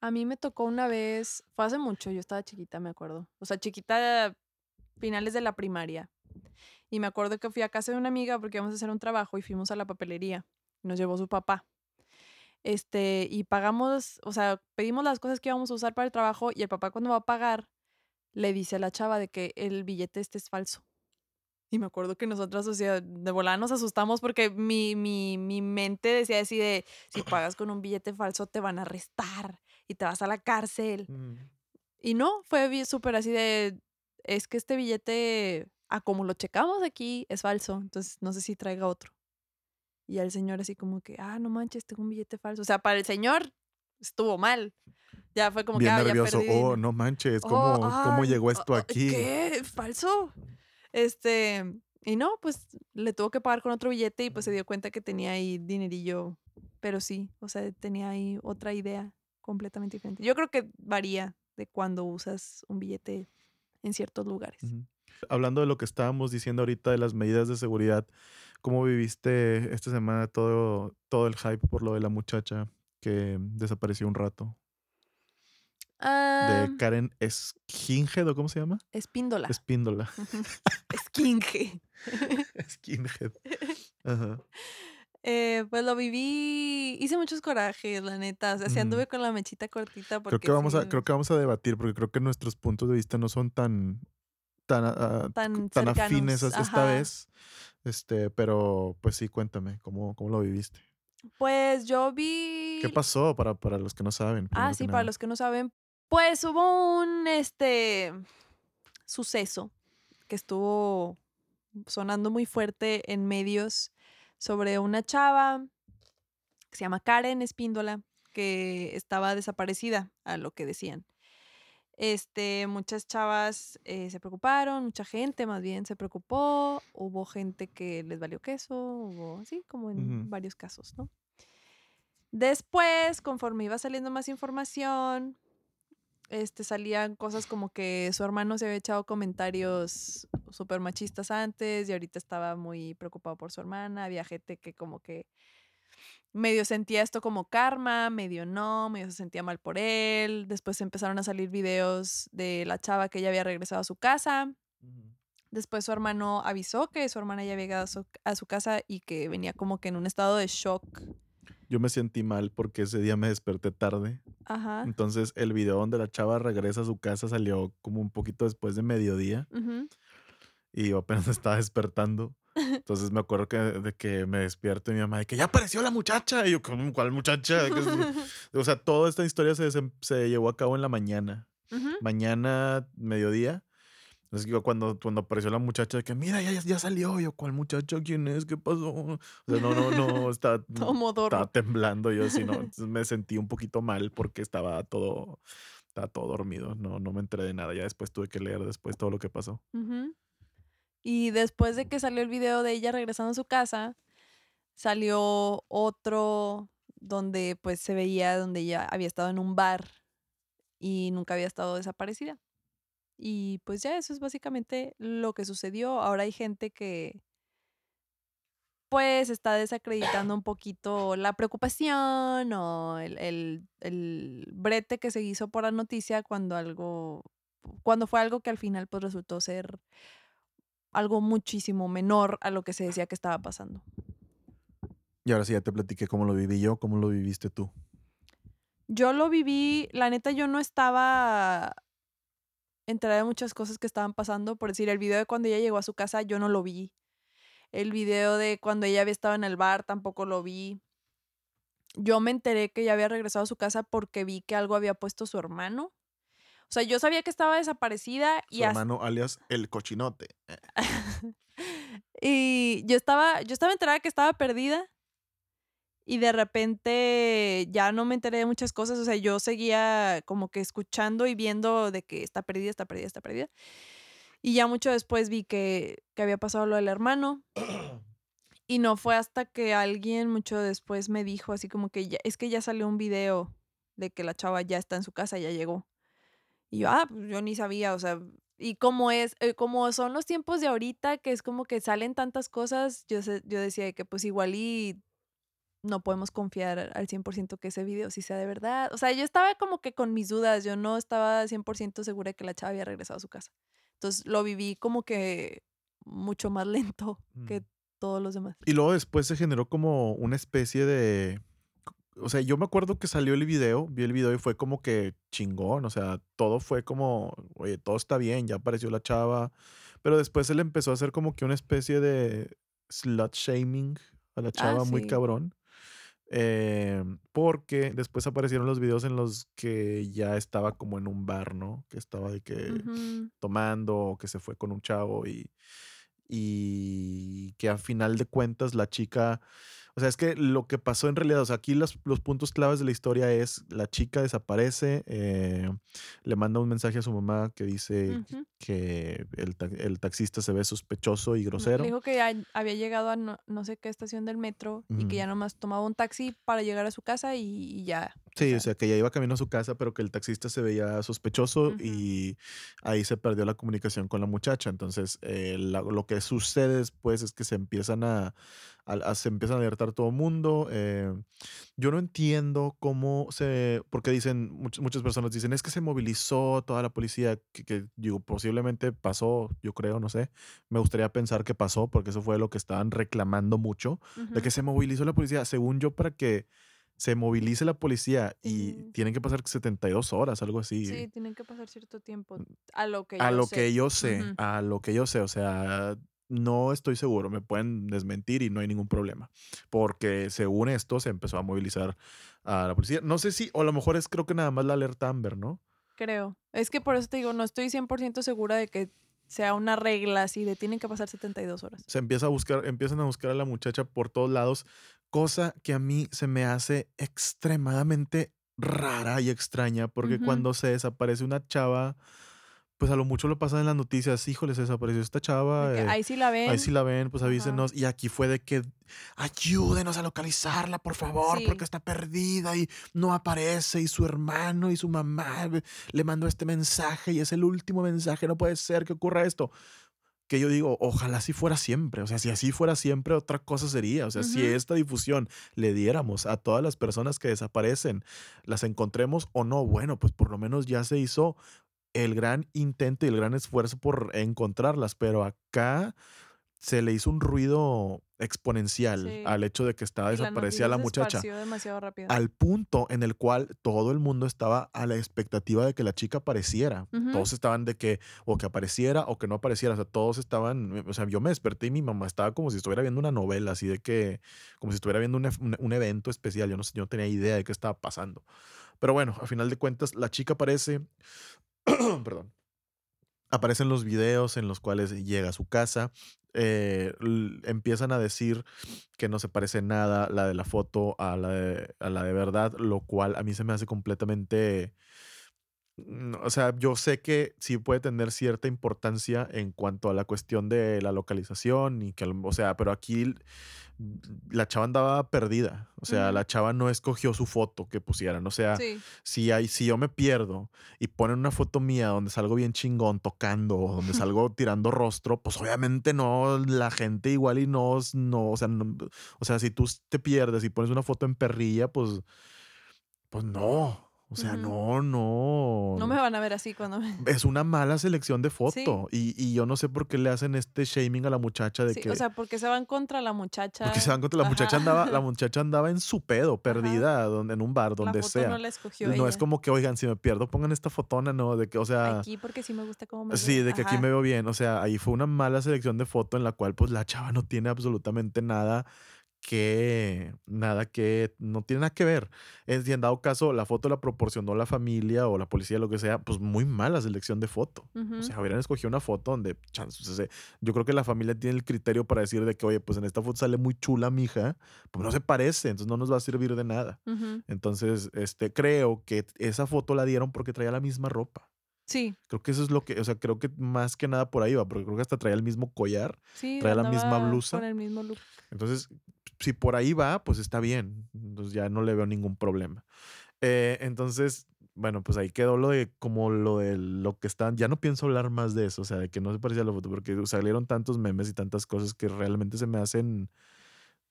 A mí me tocó una vez, fue hace mucho, yo estaba chiquita, me acuerdo. O sea, chiquita, finales de la primaria. Y me acuerdo que fui a casa de una amiga porque íbamos a hacer un trabajo y fuimos a la papelería nos llevó su papá. Este, y pagamos, o sea, pedimos las cosas que íbamos a usar para el trabajo y el papá cuando va a pagar le dice a la chava de que el billete este es falso. Y me acuerdo que nosotras, o sea, de volada nos asustamos porque mi, mi, mi mente decía así de, si pagas con un billete falso te van a arrestar y te vas a la cárcel. Mm. Y no, fue súper así de, es que este billete, a como lo checamos aquí, es falso. Entonces, no sé si traiga otro. Y el señor así como que, ah, no manches, tengo un billete falso. O sea, para el señor estuvo mal. Ya fue como Bien que, ah, nervioso. ya Oh, no manches, ¿cómo, oh, ¿cómo ay, llegó esto ah, ah, aquí? ¿Qué? ¿Falso? Este, y no, pues le tuvo que pagar con otro billete y pues se dio cuenta que tenía ahí dinerillo. Pero sí, o sea, tenía ahí otra idea completamente diferente. Yo creo que varía de cuando usas un billete en ciertos lugares. Ujú. Hablando de lo que estábamos diciendo ahorita de las medidas de seguridad, ¿cómo viviste esta semana todo, todo el hype por lo de la muchacha que desapareció un rato? Ah, De Karen Esquinge, ¿o cómo se llama? espíndola. Espíndola. Esquinje. Skinhead. Ajá. Eh, pues lo viví, hice muchos corajes, la neta. O sea, sí Ujú. anduve con la mechita cortita Creo que vamos a, creo que vamos a debatir, porque creo que nuestros puntos de vista no son tan, tan, tan tan afines as- esta Ajá. vez. Este, pero pues sí, cuéntame, ¿cómo, cómo lo viviste? Pues yo ¿Qué vi. pasó para, para los que no saben? Ah, sí, para los que no saben, pues hubo un este suceso que estuvo sonando muy fuerte en medios sobre una chava que se llama Karen Espíndola, que estaba desaparecida, a lo que decían. Este, muchas chavas eh, se preocuparon, mucha gente más bien se preocupó, hubo gente que les valió queso, hubo así como en varios casos, ¿no? Después, conforme iba saliendo más información, este, salían cosas como que su hermano se había echado comentarios súper machistas antes y ahorita estaba muy preocupado por su hermana. Había gente que como que medio sentía esto como karma, medio no, medio se sentía mal por él. Después empezaron a salir videos de la chava que ya había regresado a su casa. Después su hermano avisó que su hermana ya había llegado a su, a su casa y que venía como que en un estado de shock. Yo me sentí mal porque ese día me desperté tarde. Ajá. Entonces el video donde la chava regresa a su casa salió como un poquito después de mediodía y yo apenas estaba despertando. Entonces me acuerdo que, de que me despierto y mi mamá de que ya apareció la muchacha. Y yo, "¿Cómo? ¿cuál muchacha? ¿Qué es?". O sea, toda esta historia se, se llevó a cabo en la mañana. Ujú. Mañana, mediodía. Entonces yo cuando, cuando apareció la muchacha de que mira, ya, ya- salió. Y yo, ¿cuál muchacha? ¿Quién es? ¿Qué pasó? O sea, no, no, no, modorro. estaba temblando yo, así, ¿no? Entonces me sentí un poquito mal porque estaba todo, estaba todo dormido. No, no me enteré de nada. Ya después tuve que leer después todo lo que pasó. Ujú. Y después de que salió el video de ella regresando a su casa, salió otro donde pues se veía donde ella había estado en un bar y nunca había estado desaparecida. Y pues ya eso es básicamente lo que sucedió. Ahora hay gente que pues está desacreditando un poquito la preocupación o el, el- el brete que se hizo por la noticia cuando algo, cuando fue algo que al final pues resultó ser algo muchísimo menor a lo que se decía que estaba pasando. Y ahora sí ya te platiqué cómo lo viví yo, cómo lo viviste tú. Yo lo viví, la neta yo no estaba enterada de muchas cosas que estaban pasando, por decir, el video de cuando ella llegó a su casa yo no lo vi. El video de cuando ella había estado en el bar tampoco lo vi. Yo me enteré que ya había regresado a su casa porque vi que algo había puesto su hermano. O sea, yo sabía que estaba desaparecida y Su hermano alias el cochinote. y yo estaba, yo estaba enterada que estaba perdida. Y de repente ya no me enteré de muchas cosas. O sea, yo seguía como que escuchando y viendo de que está perdida, está perdida, está perdida. Y ya mucho después vi que, que había pasado lo del hermano. Y no fue hasta que alguien mucho después me dijo así como que ya, es que ya salió un video de que la chava ya está en su casa, ya llegó. Y yo, ah, pues yo ni sabía, o sea, y como es, eh, como son los tiempos de ahorita, que es como que salen tantas cosas, yo, sé- yo decía de que pues igual y no podemos confiar al 100% que ese video sí sea de verdad. O sea, yo estaba como que con mis dudas, yo no estaba 100% segura de que la chava había regresado a su casa. Entonces lo viví como que mucho más lento que Mm. todos los demás. Y luego después se generó como una especie de... O sea, yo me acuerdo que salió el video, vi el video y fue como que chingón, o sea, todo fue como, oye, todo está bien, ya apareció la chava, pero después él empezó a hacer como que una especie de slut shaming a la chava muy sí. cabrón, eh, porque después aparecieron los videos en los que ya estaba como en un bar, ¿no? Que estaba de que tomando o que se fue con un chavo y, y que a final de cuentas la chica, o sea, es que lo que pasó en realidad, o sea, aquí los, los puntos claves de la historia es la chica desaparece, eh, le manda un mensaje a su mamá que dice que el, el taxista se ve sospechoso y grosero. Dijo que ya había llegado a no, no sé qué estación del metro y que ya nomás tomaba un taxi para llegar a su casa y, y ya. Sí, o sea, que ya iba camino a su casa, pero que el taxista se veía sospechoso y ahí se perdió la comunicación con la muchacha. Entonces, eh, la- lo que sucede después es que se empiezan a, a- a- se empiezan a alertar todo el mundo. eh, yo no entiendo cómo se, porque dicen, much- muchas personas dicen, es que se movilizó toda la policía, que, que, digo, posiblemente pasó, yo creo, no sé. Me gustaría pensar que pasó, porque eso fue lo que estaban reclamando mucho de que se movilizó la policía. Según yo, para que se movilice la policía y Sí. tienen que pasar 72 horas, algo así. Sí, tienen que pasar cierto tiempo. A lo que a yo lo sé. que yo sé, a lo que yo sé, o sea, no estoy seguro, me pueden desmentir y no hay ningún problema, porque según esto se empezó a movilizar a la policía. No sé si, o a lo mejor es creo que nada más la alerta Amber, ¿no? Creo. Es que por eso te digo, no estoy 100% segura de que sea una regla así de tienen que pasar 72 horas. se empieza a buscar, empiezan a buscar a la muchacha por todos lados, cosa que a mí se me hace extremadamente rara y extraña, porque cuando se desaparece una chava, pues a lo mucho lo pasan en las noticias, híjole, se desapareció esta chava. Eh, ahí sí la ven. Ahí sí la ven, pues Ajá. avísenos. Y aquí fue de que ayúdenos a localizarla, por favor, Sí. porque está perdida y no aparece. Y su hermano y su mamá ve- le mandó este mensaje y es el último mensaje. No puede ser que ocurra esto. Que yo digo, ojalá así fuera siempre. O sea, si así fuera siempre, otra cosa sería. O sea, si esta difusión le diéramos a todas las personas que desaparecen, las encontremos o no, bueno, pues por lo menos ya se hizo el gran intento y el gran esfuerzo por encontrarlas, pero acá se le hizo un ruido exponencial Sí. al hecho de que estaba la desaparecida la, muchacha, demasiado rápido. al punto en el cual todo el mundo estaba a la expectativa de que la chica apareciera. Todos estaban de que o que apareciera o que no apareciera, o sea, todos estaban, o sea, yo me desperté y mi mamá estaba como si estuviera viendo una novela, así de que, como si estuviera viendo un, un- un evento especial, yo no, yo no tenía idea de qué estaba pasando. Pero bueno, a final de cuentas, la chica aparece, perdón, aparecen los videos en los cuales llega a su casa. Eh, empiezan a decir que no se parece nada la de la foto a la de, a la de verdad, lo cual a mí se me hace completamente... mm, O sea, yo sé que sí puede tener cierta importancia en cuanto a la cuestión de la localización y que, o sea, pero aquí la chava andaba perdida. O sea, la chava no escogió su foto que pusieran. O sea, Sí. si, hay, si yo me pierdo y ponen una foto mía donde salgo bien chingón tocando o donde salgo tirando rostro, pues obviamente no, la gente igual y no, no, o sea, no- o sea, si tú te pierdes y pones una foto en perrilla, pues, pues no, o sea, no, no. No me van a ver así cuando me... Es una mala selección de Sí. foto y, y yo no sé por qué le hacen este shaming a la muchacha de Sí, que... o sea, porque se van contra la muchacha. porque se van contra la muchacha andaba, la muchacha andaba en su pedo, perdida, donde, en un bar, La donde foto sea. no la escogió no es como que, oigan, si me pierdo, pongan esta fotona, ¿no? De que, o sea, Aquí porque sí me gusta cómo me sí, veo. de que aquí me veo bien. O sea, ahí fue una mala selección de foto en la cual, pues, la chava no tiene absolutamente nada que, nada que, no tiene nada que ver. Es, y en dado caso, la foto la proporcionó la familia o la policía, lo que sea, pues, muy mala selección de foto. O sea, hubieran escogido una foto donde, chance, o sea, yo creo que la familia tiene el criterio para decir de que, oye, pues en esta foto sale muy chula mi hija, pues no se parece, entonces no nos va a servir de nada. Entonces, este, creo que esa foto la dieron porque traía la misma ropa. Sí, Creo que eso es lo que, o sea, creo que más que nada por ahí va, porque creo que hasta traía el mismo collar. sí. Trae la misma blusa. Con el mismo look. Entonces, si por ahí va, pues está bien. Entonces ya no le veo ningún problema. Eh, entonces, bueno, pues ahí quedó lo de como lo de lo que están. Ya no pienso hablar más de eso, o sea, de que no se parecía a la foto, porque salieron tantos memes y tantas cosas que realmente se me hacen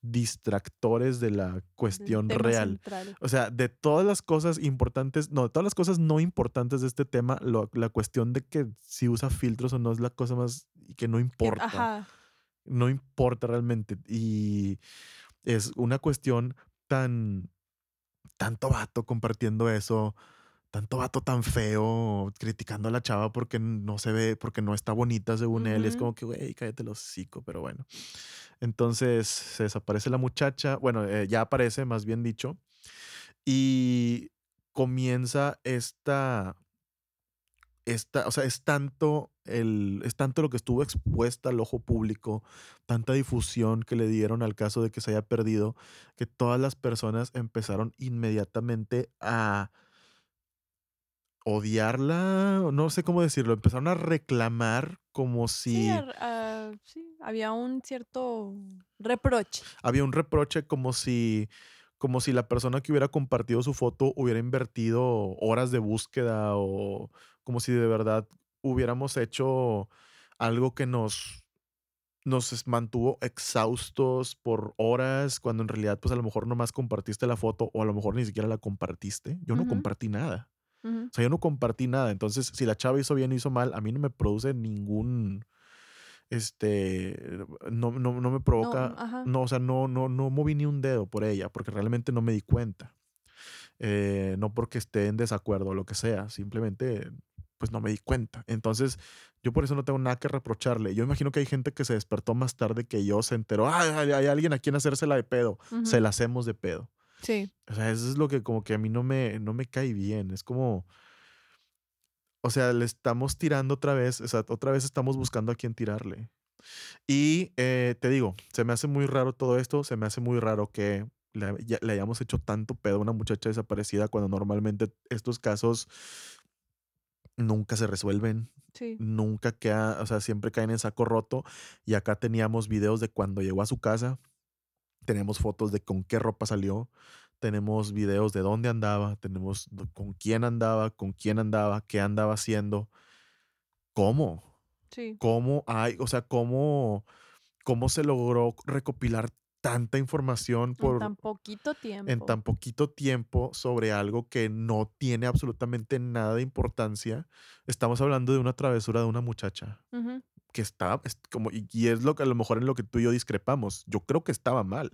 distractores de la cuestión real. central. O sea, de todas las cosas importantes, no, de todas las cosas no importantes de este tema, lo- la cuestión de que si usa filtros o no es la cosa más que no importa. Ajá. No importa realmente. Y es una cuestión tan, tanto vato compartiendo eso, tanto vato tan feo criticando a la chava porque no se ve, porque no está bonita según él. Es como que, güey, cállate los hocico, pero bueno. Entonces se desaparece la muchacha, bueno, eh, ya aparece, más bien dicho, y comienza esta, esta, o sea, es tanto el, es tanto lo que estuvo expuesta al ojo público, tanta difusión que le dieron al caso de que se haya perdido, que todas las personas empezaron inmediatamente a odiarla, o no sé cómo decirlo, empezaron a reclamar como Sí, si ah, sí, había un cierto reproche. había un reproche como si como si la persona que hubiera compartido su foto hubiera invertido horas de búsqueda o como si de verdad hubiéramos hecho algo que nos nos mantuvo exhaustos por horas, cuando en realidad, pues a lo mejor nomás compartiste la foto o a lo mejor ni siquiera la compartiste. Yo no compartí nada. O sea, yo no compartí nada. Entonces, si la chava hizo bien o hizo mal, a mí no me produce ningún, este, no, no, no me provoca, no, o sea, no, no, no moví ni un dedo por ella, porque realmente no me di cuenta. Eh, no porque esté en desacuerdo o lo que sea, simplemente pues no me di cuenta. Entonces, yo por eso no tengo nada que reprocharle. Yo imagino que hay gente que se despertó más tarde que yo, se enteró, ah, hay, hay alguien a quien hacérsela de pedo, se la hacemos de pedo. Sí, O sea, eso es lo que como que a mí no me, no me cae bien. Es como, o sea, le estamos tirando otra vez, o sea, otra vez estamos buscando a quién tirarle. Y eh, te digo, se me hace muy raro todo esto, se me hace muy raro que le, ya- le hayamos hecho tanto pedo a una muchacha desaparecida cuando normalmente estos casos nunca se resuelven, sí. nunca queda, o sea, siempre caen en saco roto. Y acá teníamos videos de cuando llegó a su casa, tenemos fotos de con qué ropa salió, tenemos videos de dónde andaba, tenemos con quién andaba, con quién andaba, qué andaba haciendo, cómo, Sí, cómo hay, o sea, cómo, cómo se logró recopilar tanta información en por tan poquito en tiempo. tan poquito tiempo sobre algo que no tiene absolutamente nada de importancia. Estamos hablando de una travesura de una muchacha que está es como y, y es lo que a lo mejor en lo que tú y yo discrepamos. Yo creo que estaba mal.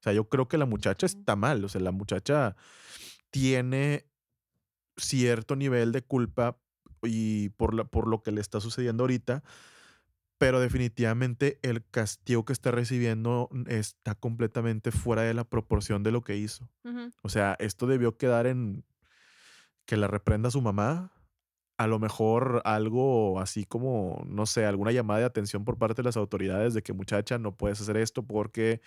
O sea, yo creo que la muchacha está mal. O sea, la muchacha tiene cierto nivel de culpa y por, la, por lo que le está sucediendo ahorita, pero definitivamente el castigo que está recibiendo está completamente fuera de la proporción de lo que hizo. O sea, esto debió quedar en que la reprenda su mamá. A lo mejor algo así como, no sé, alguna llamada de atención por parte de las autoridades de que muchacha no puedes hacer esto porque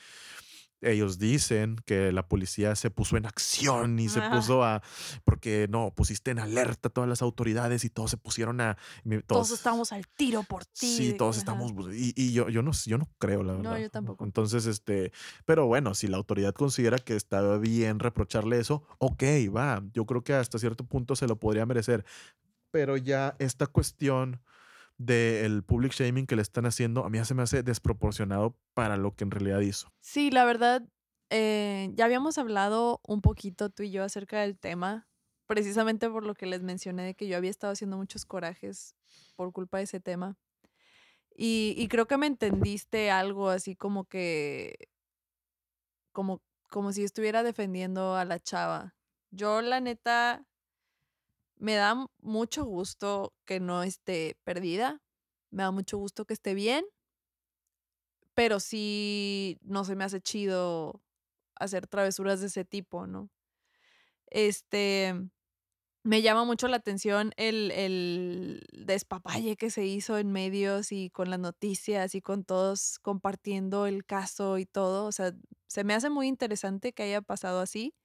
ellos dicen que la policía se puso en acción y se Ajá. puso a, porque no, pusiste en alerta a todas las autoridades y todos se pusieron a, Todos todos, estamos al tiro por ti. Sí, todos estamos, bus- y, y yo, yo no, yo no creo, la No, verdad. yo tampoco. Entonces, este, pero bueno, si la autoridad considera que está bien reprocharle eso, ok, va, yo creo que hasta cierto punto se lo podría merecer, pero ya esta cuestión del public shaming que le están haciendo, a mí se me hace desproporcionado para lo que en realidad hizo. Sí, la verdad, eh, ya habíamos hablado un poquito tú y yo acerca del tema, precisamente por lo que les mencioné de que yo había estado haciendo muchos corajes por culpa de ese tema. Y, y creo que me entendiste algo así como que, como, como si estuviera defendiendo a la chava. Yo, la neta, me da mucho gusto que no esté perdida, me da mucho gusto que esté bien, pero sí no se me hace chido hacer travesuras de ese tipo, ¿no? Este, me llama mucho la atención el, el despapalle que se hizo en medios y con las noticias y con todos compartiendo el caso y todo. O sea, se me hace muy interesante que haya pasado así,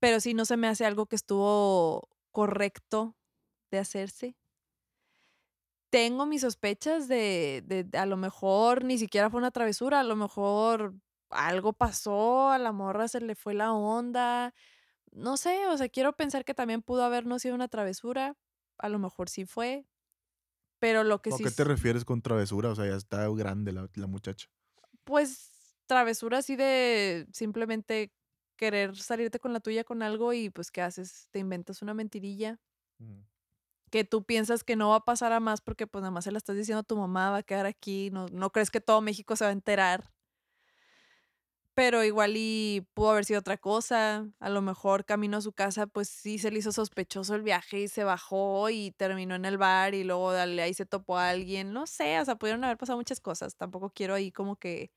pero sí no se me hace algo que estuvo correcto de hacerse. Tengo mis sospechas de, de, a lo mejor ni siquiera fue una travesura, a lo mejor algo pasó, a la morra se le fue la onda, no sé, o sea, quiero pensar que también pudo haber no sido una travesura, a lo mejor sí fue, pero lo que ¿A sí, qué te refieres con travesura? O sea, ya está grande la, la muchacha. pues travesura así de simplemente querer salirte con la tuya con algo y pues ¿qué haces? Te inventas una mentirilla que tú piensas que no va a pasar a más porque pues nada más se la estás diciendo a tu mamá, va a quedar aquí, no, no crees que todo México se va a enterar. Pero igual y pudo haber sido otra cosa. A lo mejor camino a su casa, pues sí se le hizo sospechoso el viaje y se bajó y terminó en el bar y luego dale, ahí se topó a alguien. No sé, o sea, pudieron haber pasado muchas cosas. Tampoco quiero ahí como que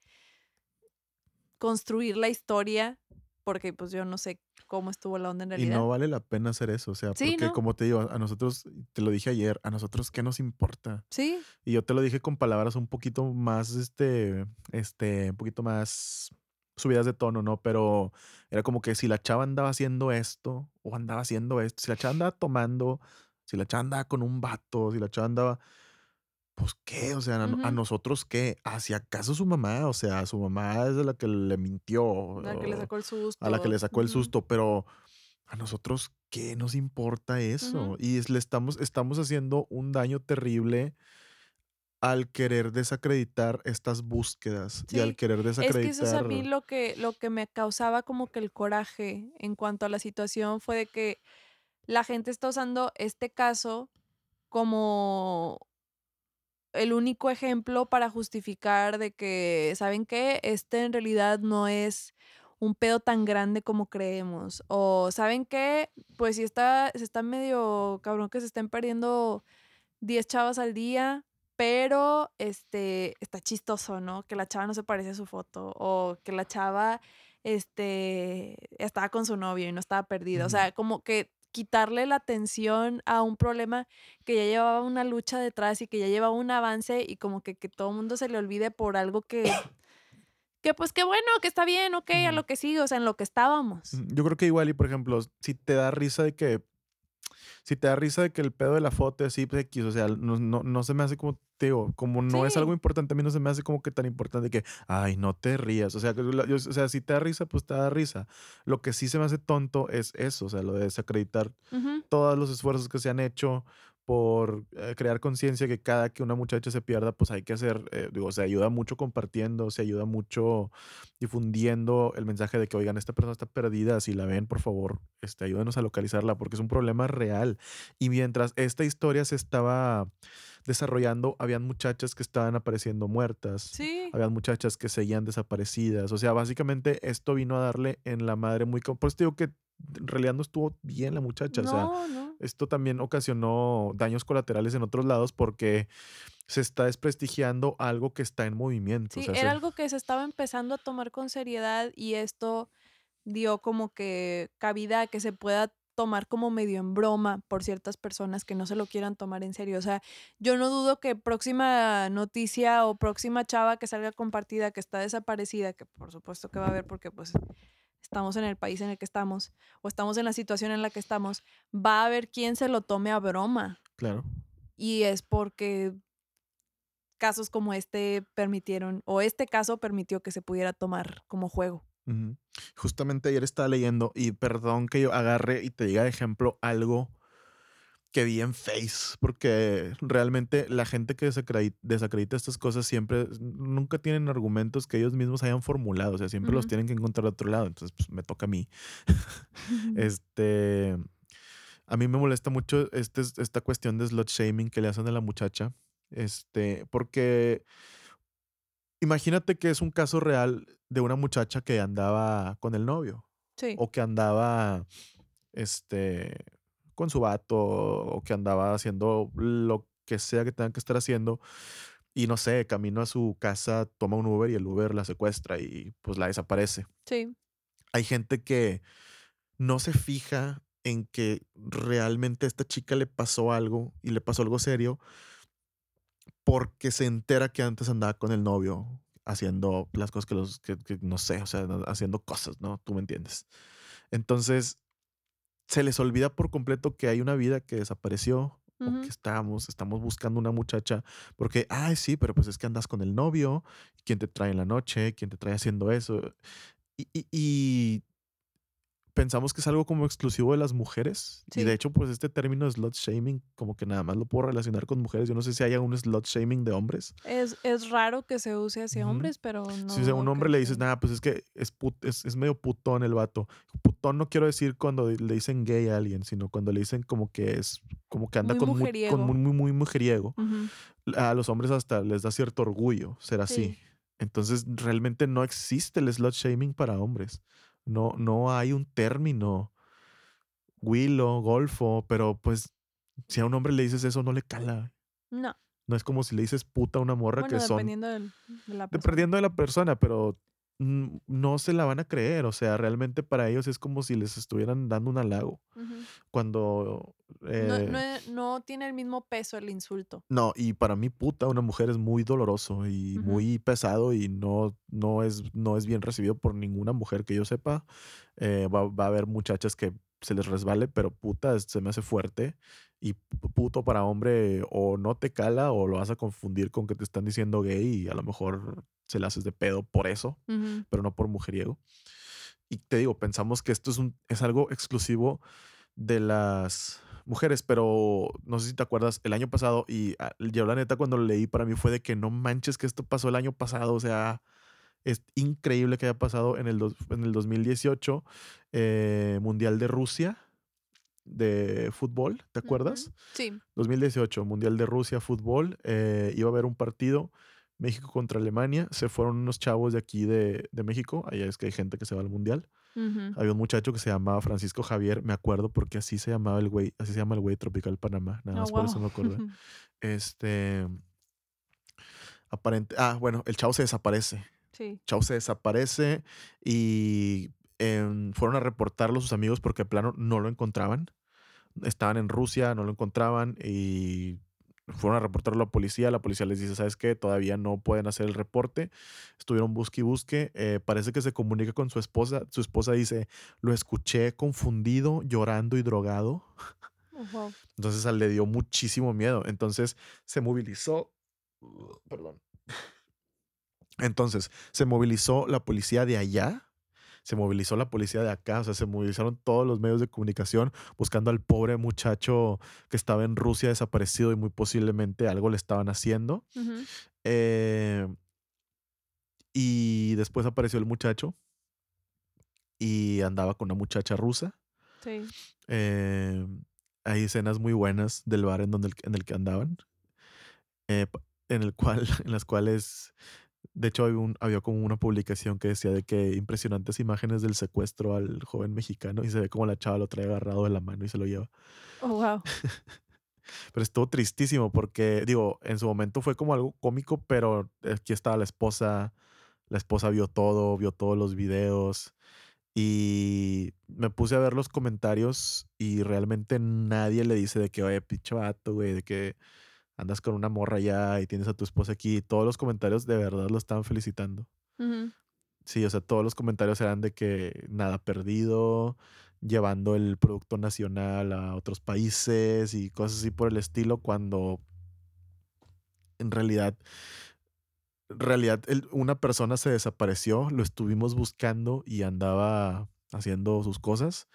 construir la historia porque pues yo no sé cómo estuvo la onda en Y realidad. no vale la pena hacer eso, o sea, Sí, porque ¿no? como te digo, a nosotros, te lo dije ayer, a nosotros qué nos importa. Sí, Y yo te lo dije con palabras un poquito más, este, este, un poquito más subidas de tono, ¿no? Pero era como que si la chava andaba haciendo esto o andaba haciendo esto, si la chava andaba tomando, si la chava andaba con un vato, si la chava andaba, pues, ¿qué? O sea, ¿a nosotros qué? ¿Ah, si acaso su mamá? O sea, su mamá es la que le mintió, La que le sacó el a la que le susto. sacó el susto, pero ¿a nosotros qué nos importa eso? Y es le estamos estamos haciendo un daño terrible al querer desacreditar estas búsquedas y al querer es que eso es a mí desacreditar lo que lo que me causaba como que el coraje en cuanto a la situación fue de que la gente está usando este caso como el único ejemplo para justificar de que, ¿saben qué? Este en realidad no es un pedo tan grande como creemos. O, ¿saben qué? Pues sí está se está medio cabrón que se estén perdiendo 10 chavas al día, pero, este, está chistoso, ¿no? Que la chava no se parece a su foto, o que la chava, este, estaba con su novio y no estaba perdida. O sea, como que quitarle la atención a un problema que ya llevaba una lucha detrás y que ya llevaba un avance, y como que que todo mundo se le olvide por algo que que, pues, qué bueno, que está bien, okey, a lo que sigue, o sea, en lo que estábamos. Yo creo que igual y, por ejemplo, si te da risa de que si te da risa de que el pedo de la foto y así, pues, equis, o sea, no no no se me hace como te digo, como no es algo importante, a mí no se me hace como que tan importante que: "Ay, no te rías". O sea, que yo o sea, si te da risa, pues, te da risa. Lo que sí se me hace tonto es eso, o sea, lo de desacreditar todos los esfuerzos que se han hecho por, eh, crear conciencia que cada que una muchacha se pierda, pues, hay que hacer, eh, digo, se ayuda mucho compartiendo, se ayuda mucho difundiendo el mensaje de que: "Oigan, esta persona está perdida, si la ven, por favor, este, ayúdenos a localizarla", porque es un problema real. Y mientras esta historia se estaba desarrollando, habían muchachas que estaban apareciendo muertas, Sí. habían muchachas que seguían desaparecidas. O sea, básicamente esto vino a darle en la madre muy por eso te digo que en realidad no estuvo bien la muchacha, o sea, No, no. esto también ocasionó daños colaterales en otros lados porque se está desprestigiando algo que está en movimiento, o Sí, sea, era se algo que se estaba empezando a tomar con seriedad y esto dio como que cabida a que se pueda tomar como medio en broma por ciertas personas que no se lo quieran tomar en serio. O sea, yo no dudo que próxima noticia o próxima chava que salga compartida que está desaparecida, que por supuesto que va a haber porque, pues, estamos en el país en el que estamos, o estamos en la situación en la que estamos, va a haber quien se lo tome a broma. Claro. Y es porque casos como este permitieron, o este caso permitió que se pudiera tomar como juego. Justamente ayer estaba leyendo, y perdón que yo agarre y te diga de ejemplo algo que vi en Face, porque realmente la gente que desacredi desacredita estas cosas siempre nunca tienen argumentos que ellos mismos hayan formulado, o sea, siempre los tienen que encontrar de otro lado. Entonces, pues, me toca a mí. Este, a mí me molesta mucho este esta cuestión de slut shaming que le hacen a la muchacha, este, porque imagínate que es un caso real de una muchacha que andaba con el novio, Sí. o que andaba, este, con su vato, o que andaba haciendo lo que sea que tengan que estar haciendo, y no sé, camino a su casa, toma un Uber y el Uber la secuestra y, pues, la desaparece. Sí. Hay gente que no se fija en que realmente a esta chica le pasó algo, y le pasó algo serio porque se entera que antes andaba con el novio haciendo las cosas que los que que no sé, o sea, haciendo cosas, ¿no? Tú me entiendes. Entonces, se les olvida por completo que hay una vida que desapareció, o que Ujú. estábamos estamos buscando una muchacha porque: "Ay, sí, pero, pues, es que andas con el novio, ¿quién te trae en la noche? ¿Quién te trae haciendo eso?". Y y y pensamos que es algo como exclusivo de las mujeres, y de Sí. hecho, pues, este término slut shaming como que nada más lo puedo relacionar con mujeres. Yo no sé si haya un slut shaming de hombres. Es es raro que se use hacia Ujú. hombres, pero no Si a un hombre le dices: "Nada, pues, es que es put es es medio putón el vato". Putón no quiero decir cuando le dicen gay a alguien, sino cuando le dicen como que es como que anda Muy con mu con muy muy muy mujeriego. Ujú. A los hombres hasta les da cierto orgullo ser así. Sí. Entonces, realmente no existe el slut shaming para hombres. No no hay un término güilo, golfo, pero, pues, si a un hombre le dices eso, no le cala. No. No es como si le dices puta a una morra Bueno, que son dependiendo de la persona. dependiendo de la persona, pero, no se la van a creer, o sea, realmente para ellos es como si les estuvieran dando un halago. Cuando, No no, eh eh, no tiene el mismo peso el insulto. No, y para mí puta una mujer es muy doloroso y muy pesado, y no no es no es bien recibido por ninguna mujer que yo sepa. Eh, va va a haber muchachas que se les resbale, pero puta, se me hace fuerte. Y puto para hombre o no te cala o lo vas a confundir con que te están diciendo gay y a lo mejor se le haces de pedo por eso, pero no por mujeriego. Y te digo, pensamos que esto es, un, es algo exclusivo de las mujeres, pero no sé si te acuerdas, el año pasado, y ah, yo la neta cuando lo leí para mí fue de que no manches que esto pasó el año pasado, o sea, es increíble que haya pasado en el, en el 2018, eh, Mundial de Rusia de fútbol, ¿te acuerdas? Sí. 2018, Mundial de Rusia, fútbol, eh, iba a haber un partido. México contra Alemania, se fueron unos chavos de aquí de, de México, allá es que hay gente que se va al mundial, había un muchacho que se llamaba Francisco Javier, me acuerdo porque así se llamaba el güey, así se llama el güey Tropical Panamá, nada oh, más por eso me acuerdo. este. Aparente. Ah, bueno, el chavo se desaparece. Sí. Chavo se desaparece y em, fueron a reportarlo sus amigos porque plano no lo encontraban. Estaban en Rusia, no lo encontraban y fueron a reportarlo a la policía, la policía les dice, ¿sabes qué? Todavía no pueden hacer el reporte. Estuvieron busque y busque. Eh, parece que se comunica con su esposa. Su esposa dice, lo escuché confundido, llorando y drogado. Entonces le dio muchísimo miedo. Entonces se movilizó. Perdón. Entonces se movilizó la policía de allá se movilizó la policía de acá, o sea, se movilizaron todos los medios de comunicación buscando al pobre muchacho que estaba en Rusia desaparecido y muy posiblemente algo le estaban haciendo. Eh, y después apareció el muchacho y andaba con una muchacha rusa. Sí. Eh, hay escenas muy buenas del bar en, donde en el que andaban, eh, en, el cual, en las cuales de hecho, había, un, había, como una publicación que decía de que impresionantes imágenes del secuestro al joven mexicano y se ve como la chava lo trae agarrado de la mano y se lo lleva. Oh, wow. pero estuvo tristísimo porque, digo, en su momento fue como algo cómico, pero aquí estaba la esposa, la esposa vio todo, vio todos los videos y me puse a ver los comentarios y realmente nadie le dice de que, oye, pinche vato, güey, de que andas con una morra ya y tienes a tu esposa aquí. Todos los comentarios de verdad lo estaban felicitando. Sí, o sea, todos los comentarios eran de que nada perdido, llevando el producto nacional a otros países y cosas así por el estilo, cuando en realidad, en realidad una persona se desapareció, lo estuvimos buscando y andaba haciendo sus cosas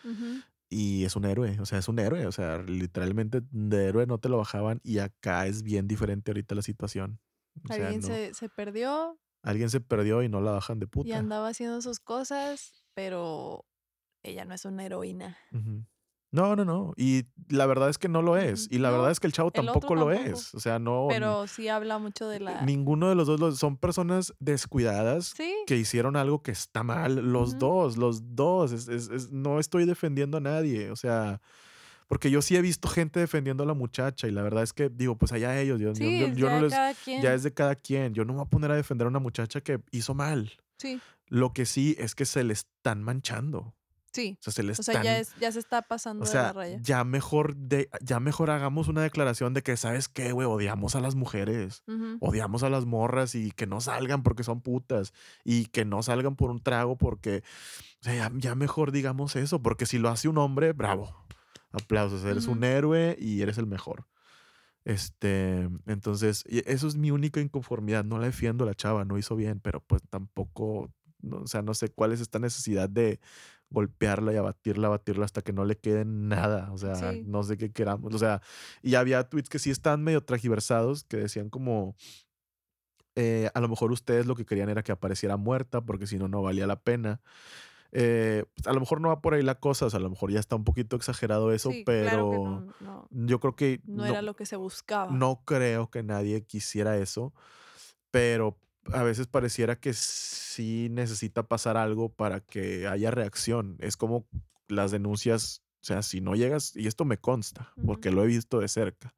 y es un héroe, o sea, es un héroe, o sea, literalmente de héroe no te lo bajaban y acá es bien diferente ahorita la situación. Alguien se, se, perdió. Alguien se perdió y no la bajan de puta. Y andaba haciendo sus cosas, pero ella no es una heroína. No, no, no. Y la verdad es que no lo es. Y la verdad es que el chavo tampoco, lo es. O sea, no. Pero sí habla mucho de la. Ninguno de los dos son personas descuidadas que hicieron algo que está mal. Los dos, los dos. no estoy defendiendo a nadie. O sea. Porque yo sí he visto gente defendiendo a la muchacha y la verdad es que digo, pues allá ellos. Yo, yo, no les, ya es de cada quien. Yo no me voy a poner a defender a una muchacha que hizo mal. Sí. Lo que sí es que se le están manchando. Sí. O sea, se, ya, ya, se está pasando de la raya. Ya mejor, de, ya mejor hagamos una declaración de que, ¿sabes qué, güey? Odiamos a las mujeres. Odiamos a las morras y que no salgan porque son putas. Y que no salgan por un trago porque. O sea, ya, mejor digamos eso. Porque si lo hace un hombre, bravo. Aplausos. Eres un héroe y eres el mejor. Este, entonces, eso es mi única inconformidad. No la defiendo la chava, no hizo bien, pero pues tampoco, o sea, no sé cuál es esta necesidad de golpearla y abatirla, abatirla hasta que no le quede nada. O sea, no sé qué queramos. O sea, y había tweets que sí están medio tragiversados que decían como. Eh, a lo mejor ustedes lo que querían era que apareciera muerta porque si no, no valía la pena. Eh, pues, a lo mejor no va por ahí la cosa, o sea, a lo mejor ya está un poquito exagerado eso, pero yo creo que no, era lo que se buscaba. No creo que nadie quisiera eso, pero a veces pareciera que sí necesita pasar algo para que haya reacción. Es como las denuncias, o sea, si no llegas, y esto me consta, porque lo he visto de cerca,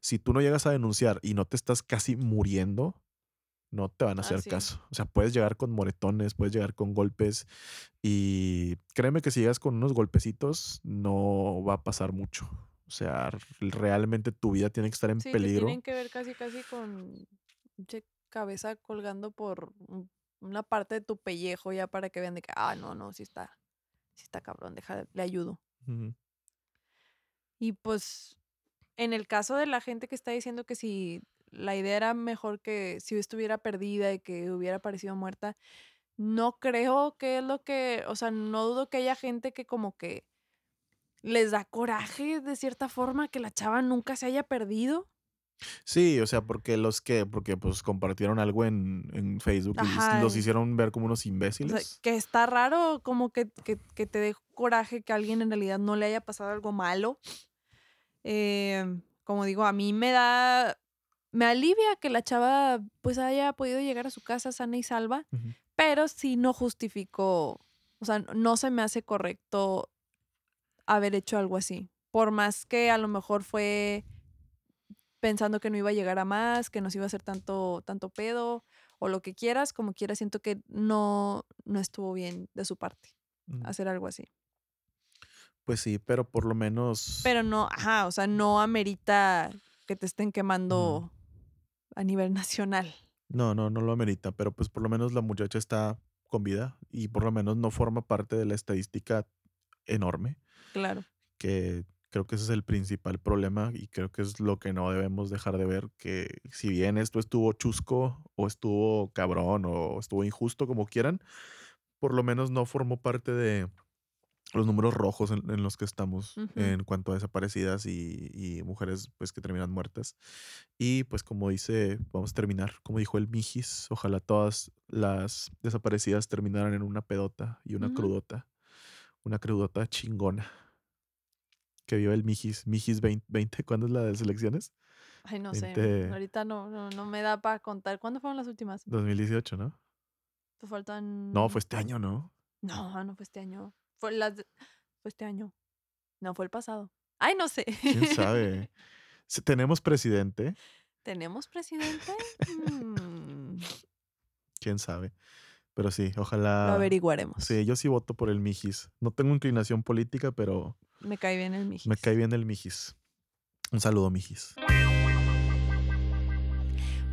si tú no llegas a denunciar y no te estás casi muriendo, no te van a hacer caso. O sea, puedes llegar con moretones, puedes llegar con golpes y créeme que si llegas con unos golpecitos, no va a pasar mucho. O sea, realmente tu vida tiene que estar en peligro. tienen que ver casi, casi con cabeza colgando por una parte de tu pellejo ya para que vean de que, ah, no, no, sí está, sí está cabrón, deja, le ayudo. Y pues, en el caso de la gente que está diciendo que si la idea era mejor que si estuviera perdida y que hubiera parecido muerta, no creo que es lo que, o sea, no dudo que haya gente que como que les da coraje de cierta forma que la chava nunca se haya perdido. Sí, o sea, porque los que, porque pues compartieron algo en, en Facebook y los hicieron ver como unos O sea, imbéciles. que está raro como que, que- que te dé coraje que a alguien en realidad no le haya pasado algo malo. Eh, como digo, a mí me da, me alivia que la chava pues haya podido llegar a su casa sana y salva, pero sí no justifico, o sea, no se me hace correcto haber hecho algo así. Por más que a lo mejor fue pensando que no iba a llegar a más, que no se iba a hacer tanto, tanto pedo o lo que quieras, como quieras, siento que no, no estuvo bien de su parte hacer algo así. Pues sí, pero por lo menos. Pero no, ajá, o sea, no amerita que te estén quemando a nivel nacional. No, no, no lo amerita, pero pues por lo menos la muchacha está con vida y por lo menos no forma parte de la estadística enorme, Claro. que creo que ese es el principal problema y creo que es lo que no debemos dejar de ver, que si bien esto estuvo chusco o estuvo cabrón o estuvo injusto, como quieran, por lo menos no formó parte de los números rojos en, en los que estamos en cuanto a desaparecidas y, y mujeres pues que terminan muertas. Y pues como dice, vamos a terminar, como dijo el Mijis, ojalá todas las desaparecidas terminaran en una pedota y una crudota, una crudota chingona. Que viva el Mijis, Mijis 20, 20, ¿cuándo es la de selecciones? Ay, no sé. 20. Ahorita no, no, no me da para contar. ¿Cuándo fueron las últimas? 2018, ¿no? Te faltan. No, fue este año, ¿no? No, no fue este año. Fue, las fue este año. No, fue el pasado. Ay, no sé. ¿Quién sabe? Tenemos presidente, ¿Tenemos presidente? Mm, quién sabe. Pero sí, Lo ojalá. averiguaremos. Sí, yo sí voto por el Mijis. No tengo inclinación política, pero Me cae bien el Mijis. me cae bien el Mijis. Un saludo, Mijis.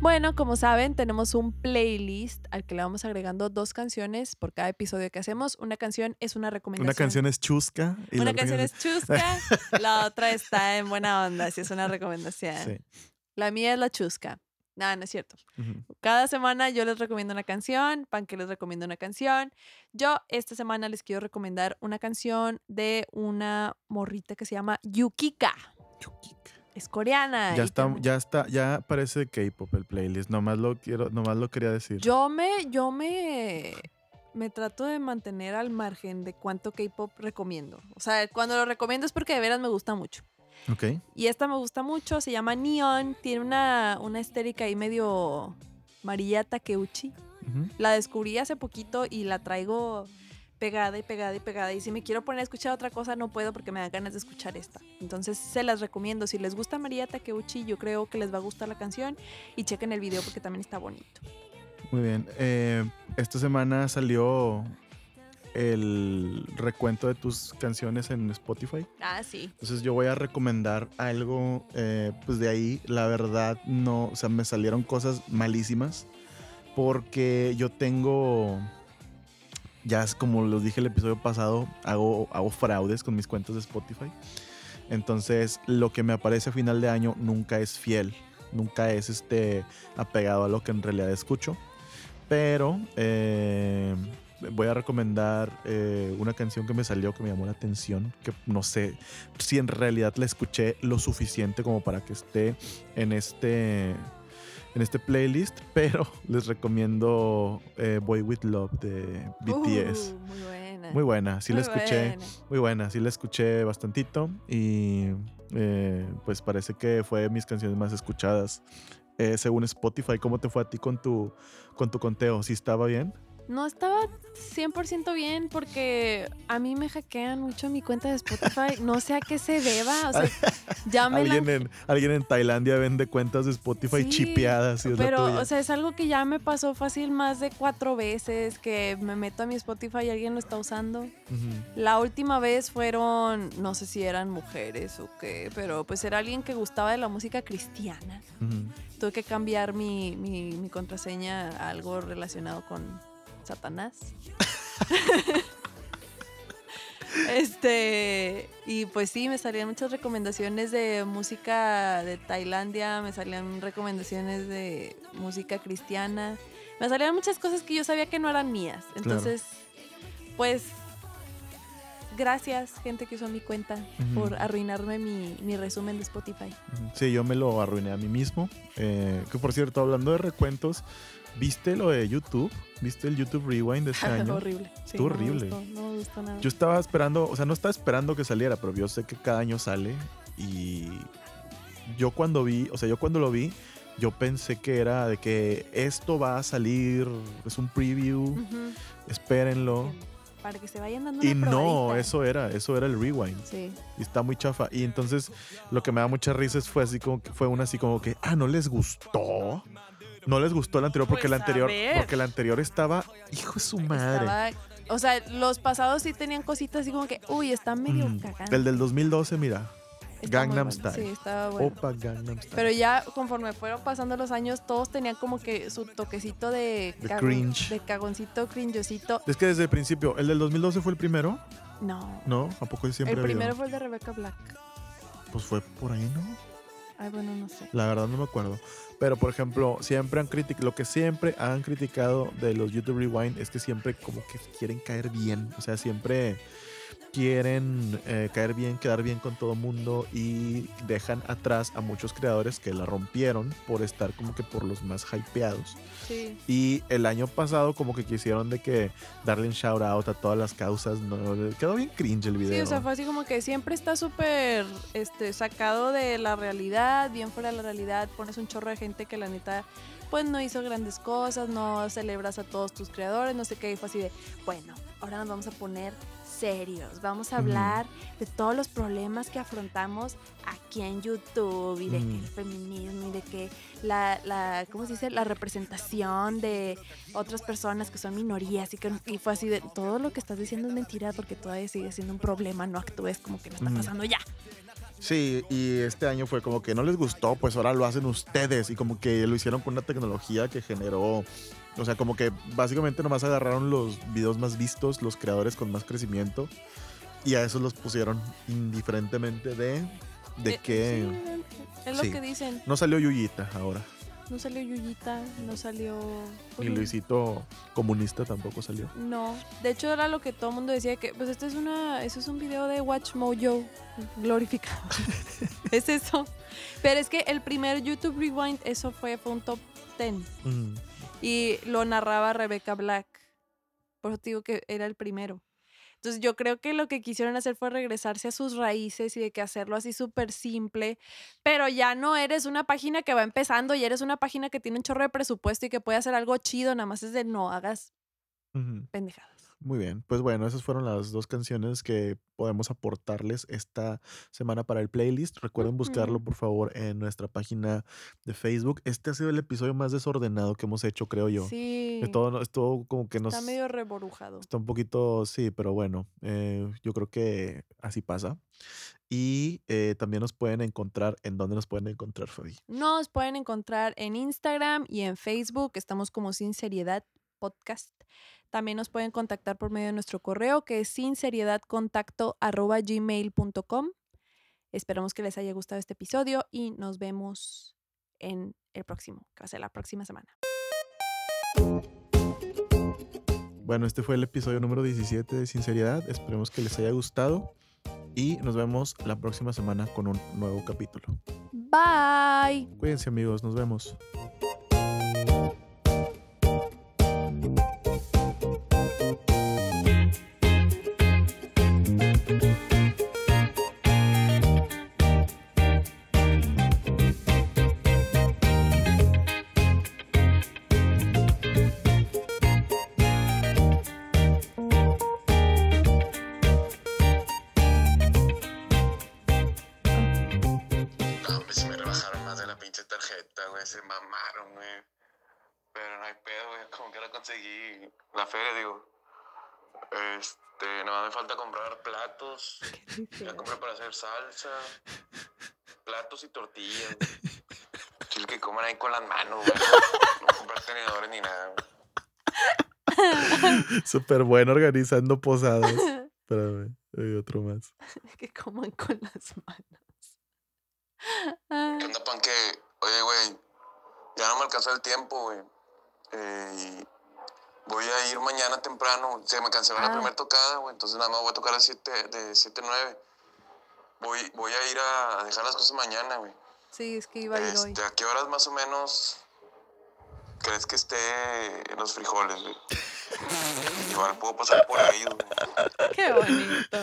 Bueno, como saben, tenemos un playlist al que le vamos agregando dos canciones por cada episodio que hacemos. Una canción es una recomendación. Una canción es chusca. y Una canción es chusca, la otra está en buena onda, si es una recomendación. Sí. La mía es la chusca. No, no es cierto. Cada semana yo les recomiendo una canción, Panque les recomienda una canción. Yo esta semana les quiero recomendar una canción de una morrita que se llama Yukika. Chukik. Es coreana. Ya está, ya está, ya parece K-pop el playlist. Nomás lo quiero, nomás lo quería decir. Yo me, yo me, me trato de mantener al margen de cuánto K-pop recomiendo. O sea, cuando lo recomiendo es porque de veras me gusta mucho. Ok. Y esta me gusta mucho, se llama Neon, tiene una, una estética ahí medio María Takeuchi. La descubrí hace poquito y la traigo pegada y pegada y pegada. Y si me quiero poner a escuchar otra cosa, no puedo porque me dan ganas de escuchar esta. Entonces se las recomiendo. Si les gusta María Takeuchi, yo creo que les va a gustar la canción. Y chequen el video porque también está bonito. Muy bien. Eh, esta semana salió el recuento de tus canciones en Spotify. Ah, sí. Entonces yo voy a recomendar algo, eh, pues de ahí la verdad no, o sea, me salieron cosas malísimas porque yo tengo, ya es como los dije el episodio pasado, hago, hago fraudes con mis cuentas de Spotify. Entonces lo que me aparece a final de año nunca es fiel, nunca es este apegado a lo que en realidad escucho. Pero eh, voy a recomendar eh, una canción que me salió que me llamó la atención, que no sé si en realidad la escuché lo suficiente como para que esté en este en este playlist, pero les recomiendo eh, Boy With Love de BTS. Uh, muy buena. Muy buena, sí la escuché. buena. Muy buena, sí la escuché bastantito y eh, pues parece que fue de mis canciones más escuchadas. Eh, según Spotify, ¿cómo te fue a ti con tu, con tu conteo? ¿Sí estaba bien? No estaba 100% bien porque a mí me hackean mucho mi cuenta de Spotify. No sé a qué se deba. O sea, ya me la ¿Alguien en, alguien en Tailandia vende cuentas de Spotify Sí, chipeadas y es la Pero, tuya. o sea, es algo que ya me pasó fácil más de cuatro veces que me meto a mi Spotify y alguien lo está usando. La última vez fueron, no sé si eran mujeres o qué, pero pues era alguien que gustaba de la música cristiana. Tuve que cambiar mi, mi, mi contraseña a algo relacionado con Satanás. Este, y pues sí, me salían muchas recomendaciones de música de Tailandia, me salían recomendaciones de música cristiana, me salían muchas cosas que yo sabía que no eran mías. Entonces, pues, gracias, gente que usó mi cuenta, por arruinarme mi, mi resumen de Spotify. Sí, yo me lo arruiné a mí mismo. Eh, que por cierto, hablando de recuentos, ¿viste lo de YouTube? ¿Viste el YouTube Rewind de este año? horrible. Sí, Estuvo no me horrible. gustó, no me gustó nada. Yo estaba esperando, o sea, no estaba esperando que saliera, pero yo sé que cada año sale y yo cuando vi, o sea, yo cuando lo vi, yo pensé que era de que esto va a salir, es un preview, Ujú. espérenlo. Para que se vayan dando Y una no, probadita. eso era, eso era el rewind. Sí. Y está muy chafa. Y entonces lo que me da mucha risa es fue así como que fue una así como que, ah, no les gustó. No les gustó el anterior porque el Pues, a anterior, porque el anterior estaba, hijo de su madre. Estaba- o sea, los pasados sí tenían cositas así como que, uy, está medio Mm, cagando. El del 2012, mira. Está Gangnam bueno. Style. Sí, estaba bueno. Opa Gangnam Style. Pero ya conforme fueron pasando los años, todos tenían como que su toquecito de, cago- cringe. de cagoncito, cringosito. Es que desde el principio, el del 2012 fue el primero, No. ¿no? ¿A poco siempre el habido? primero fue el de Rebecca Black. Pues fue por ahí, ¿no? Ay, bueno, no sé. La verdad no me acuerdo. Pero, por ejemplo, siempre han criticado, lo que siempre han criticado de los YouTube Rewind es que siempre como que quieren caer bien. O sea, siempre quieren eh, caer bien, quedar bien con todo mundo y dejan atrás a muchos creadores que la rompieron por estar como que por los más hypeados. Sí. Y el año pasado como que quisieron de que darle un shout out a todas las causas. No, quedó bien cringe el video. Sí, o sea, fue así como que siempre está súper este, sacado de la realidad, bien fuera de la realidad. Pones un chorro de gente que la neta, pues no hizo grandes cosas, no celebras a todos tus creadores, no sé qué. Y fue así de, bueno, ahora nos vamos a poner serios. Vamos a hablar de todos los problemas que afrontamos aquí en YouTube y de que el feminismo y de que la, la, ¿cómo se dice? La representación de otras personas que son minorías y que y fue así de todo lo que estás diciendo es mentira porque todavía sigue siendo un problema, no actúes como que no está pasando ya. Sí, y este año fue como que no les gustó, pues ahora lo hacen ustedes y como que lo hicieron con una tecnología que generó, o sea, como que básicamente nomás agarraron los videos más vistos, los creadores con más crecimiento y a esos los pusieron indiferentemente de, de Eh, que sí, es lo sí. que dicen. no salió Yuyita ahora, No salió Yuyita, no salió ni Luisito comunista tampoco salió. No, de hecho era lo que todo el mundo decía que pues este es una eso es un video de Watch Mojo glorificado. es eso. Pero es que el primer YouTube Rewind eso fue fue un top 10 Mm, y lo narraba Rebecca Black. Por eso te digo que era el primero. Entonces yo creo que lo que quisieron hacer fue regresarse a sus raíces y de que hacerlo así súper simple, pero ya no eres una página que va empezando, ya eres una página que tiene un chorro de presupuesto y que puede hacer algo chido, nada más es de no hagas pendejadas. Muy bien, pues bueno, esas fueron las dos canciones que podemos aportarles esta semana para el playlist. Recuerden buscarlo, por favor, en nuestra página de Facebook. Este ha sido el episodio más desordenado que hemos hecho, creo yo. Sí. Todo, es todo como que nos... Está medio reborujado. Está un poquito, sí, pero bueno, eh, yo creo que así pasa. Y eh, también nos pueden encontrar, ¿en dónde nos pueden encontrar, Fabi? Nos pueden encontrar en Instagram y en Facebook. Estamos como Sin Seriedad Podcast. También nos pueden contactar por medio de nuestro correo que es sinseriedadcontacto@gmail.com. Esperamos que les haya gustado este episodio y nos vemos en el próximo, que va a ser la próxima semana. Bueno, este fue el episodio número 17 de Sinceridad. Esperemos que les haya gustado. Y nos vemos la próxima semana con un nuevo capítulo. Bye. Cuídense amigos, nos vemos. Platos. Ya compré para hacer salsa. Platos y tortillas. güey. Chile que coman ahí con las manos, güey. No comprar tenedores ni nada, güey. Súper bueno organizando posadas. Espérame, hay otro más. que coman con las manos. ¿Qué onda, pan? Que, oye, güey, ya no me alcanzó el tiempo, güey. Eh, y voy a ir mañana temprano. Se me canceló la Ah. primera tocada, güey. Entonces nada más voy a tocar a 7, de 7 a 9. Voy, voy a ir a dejar las cosas mañana, güey. sí, es que iba a ir hoy. Este, ¿A qué horas más o menos crees que esté en los frijoles, güey? Igual puedo pasar por ahí, güey. Qué bonito.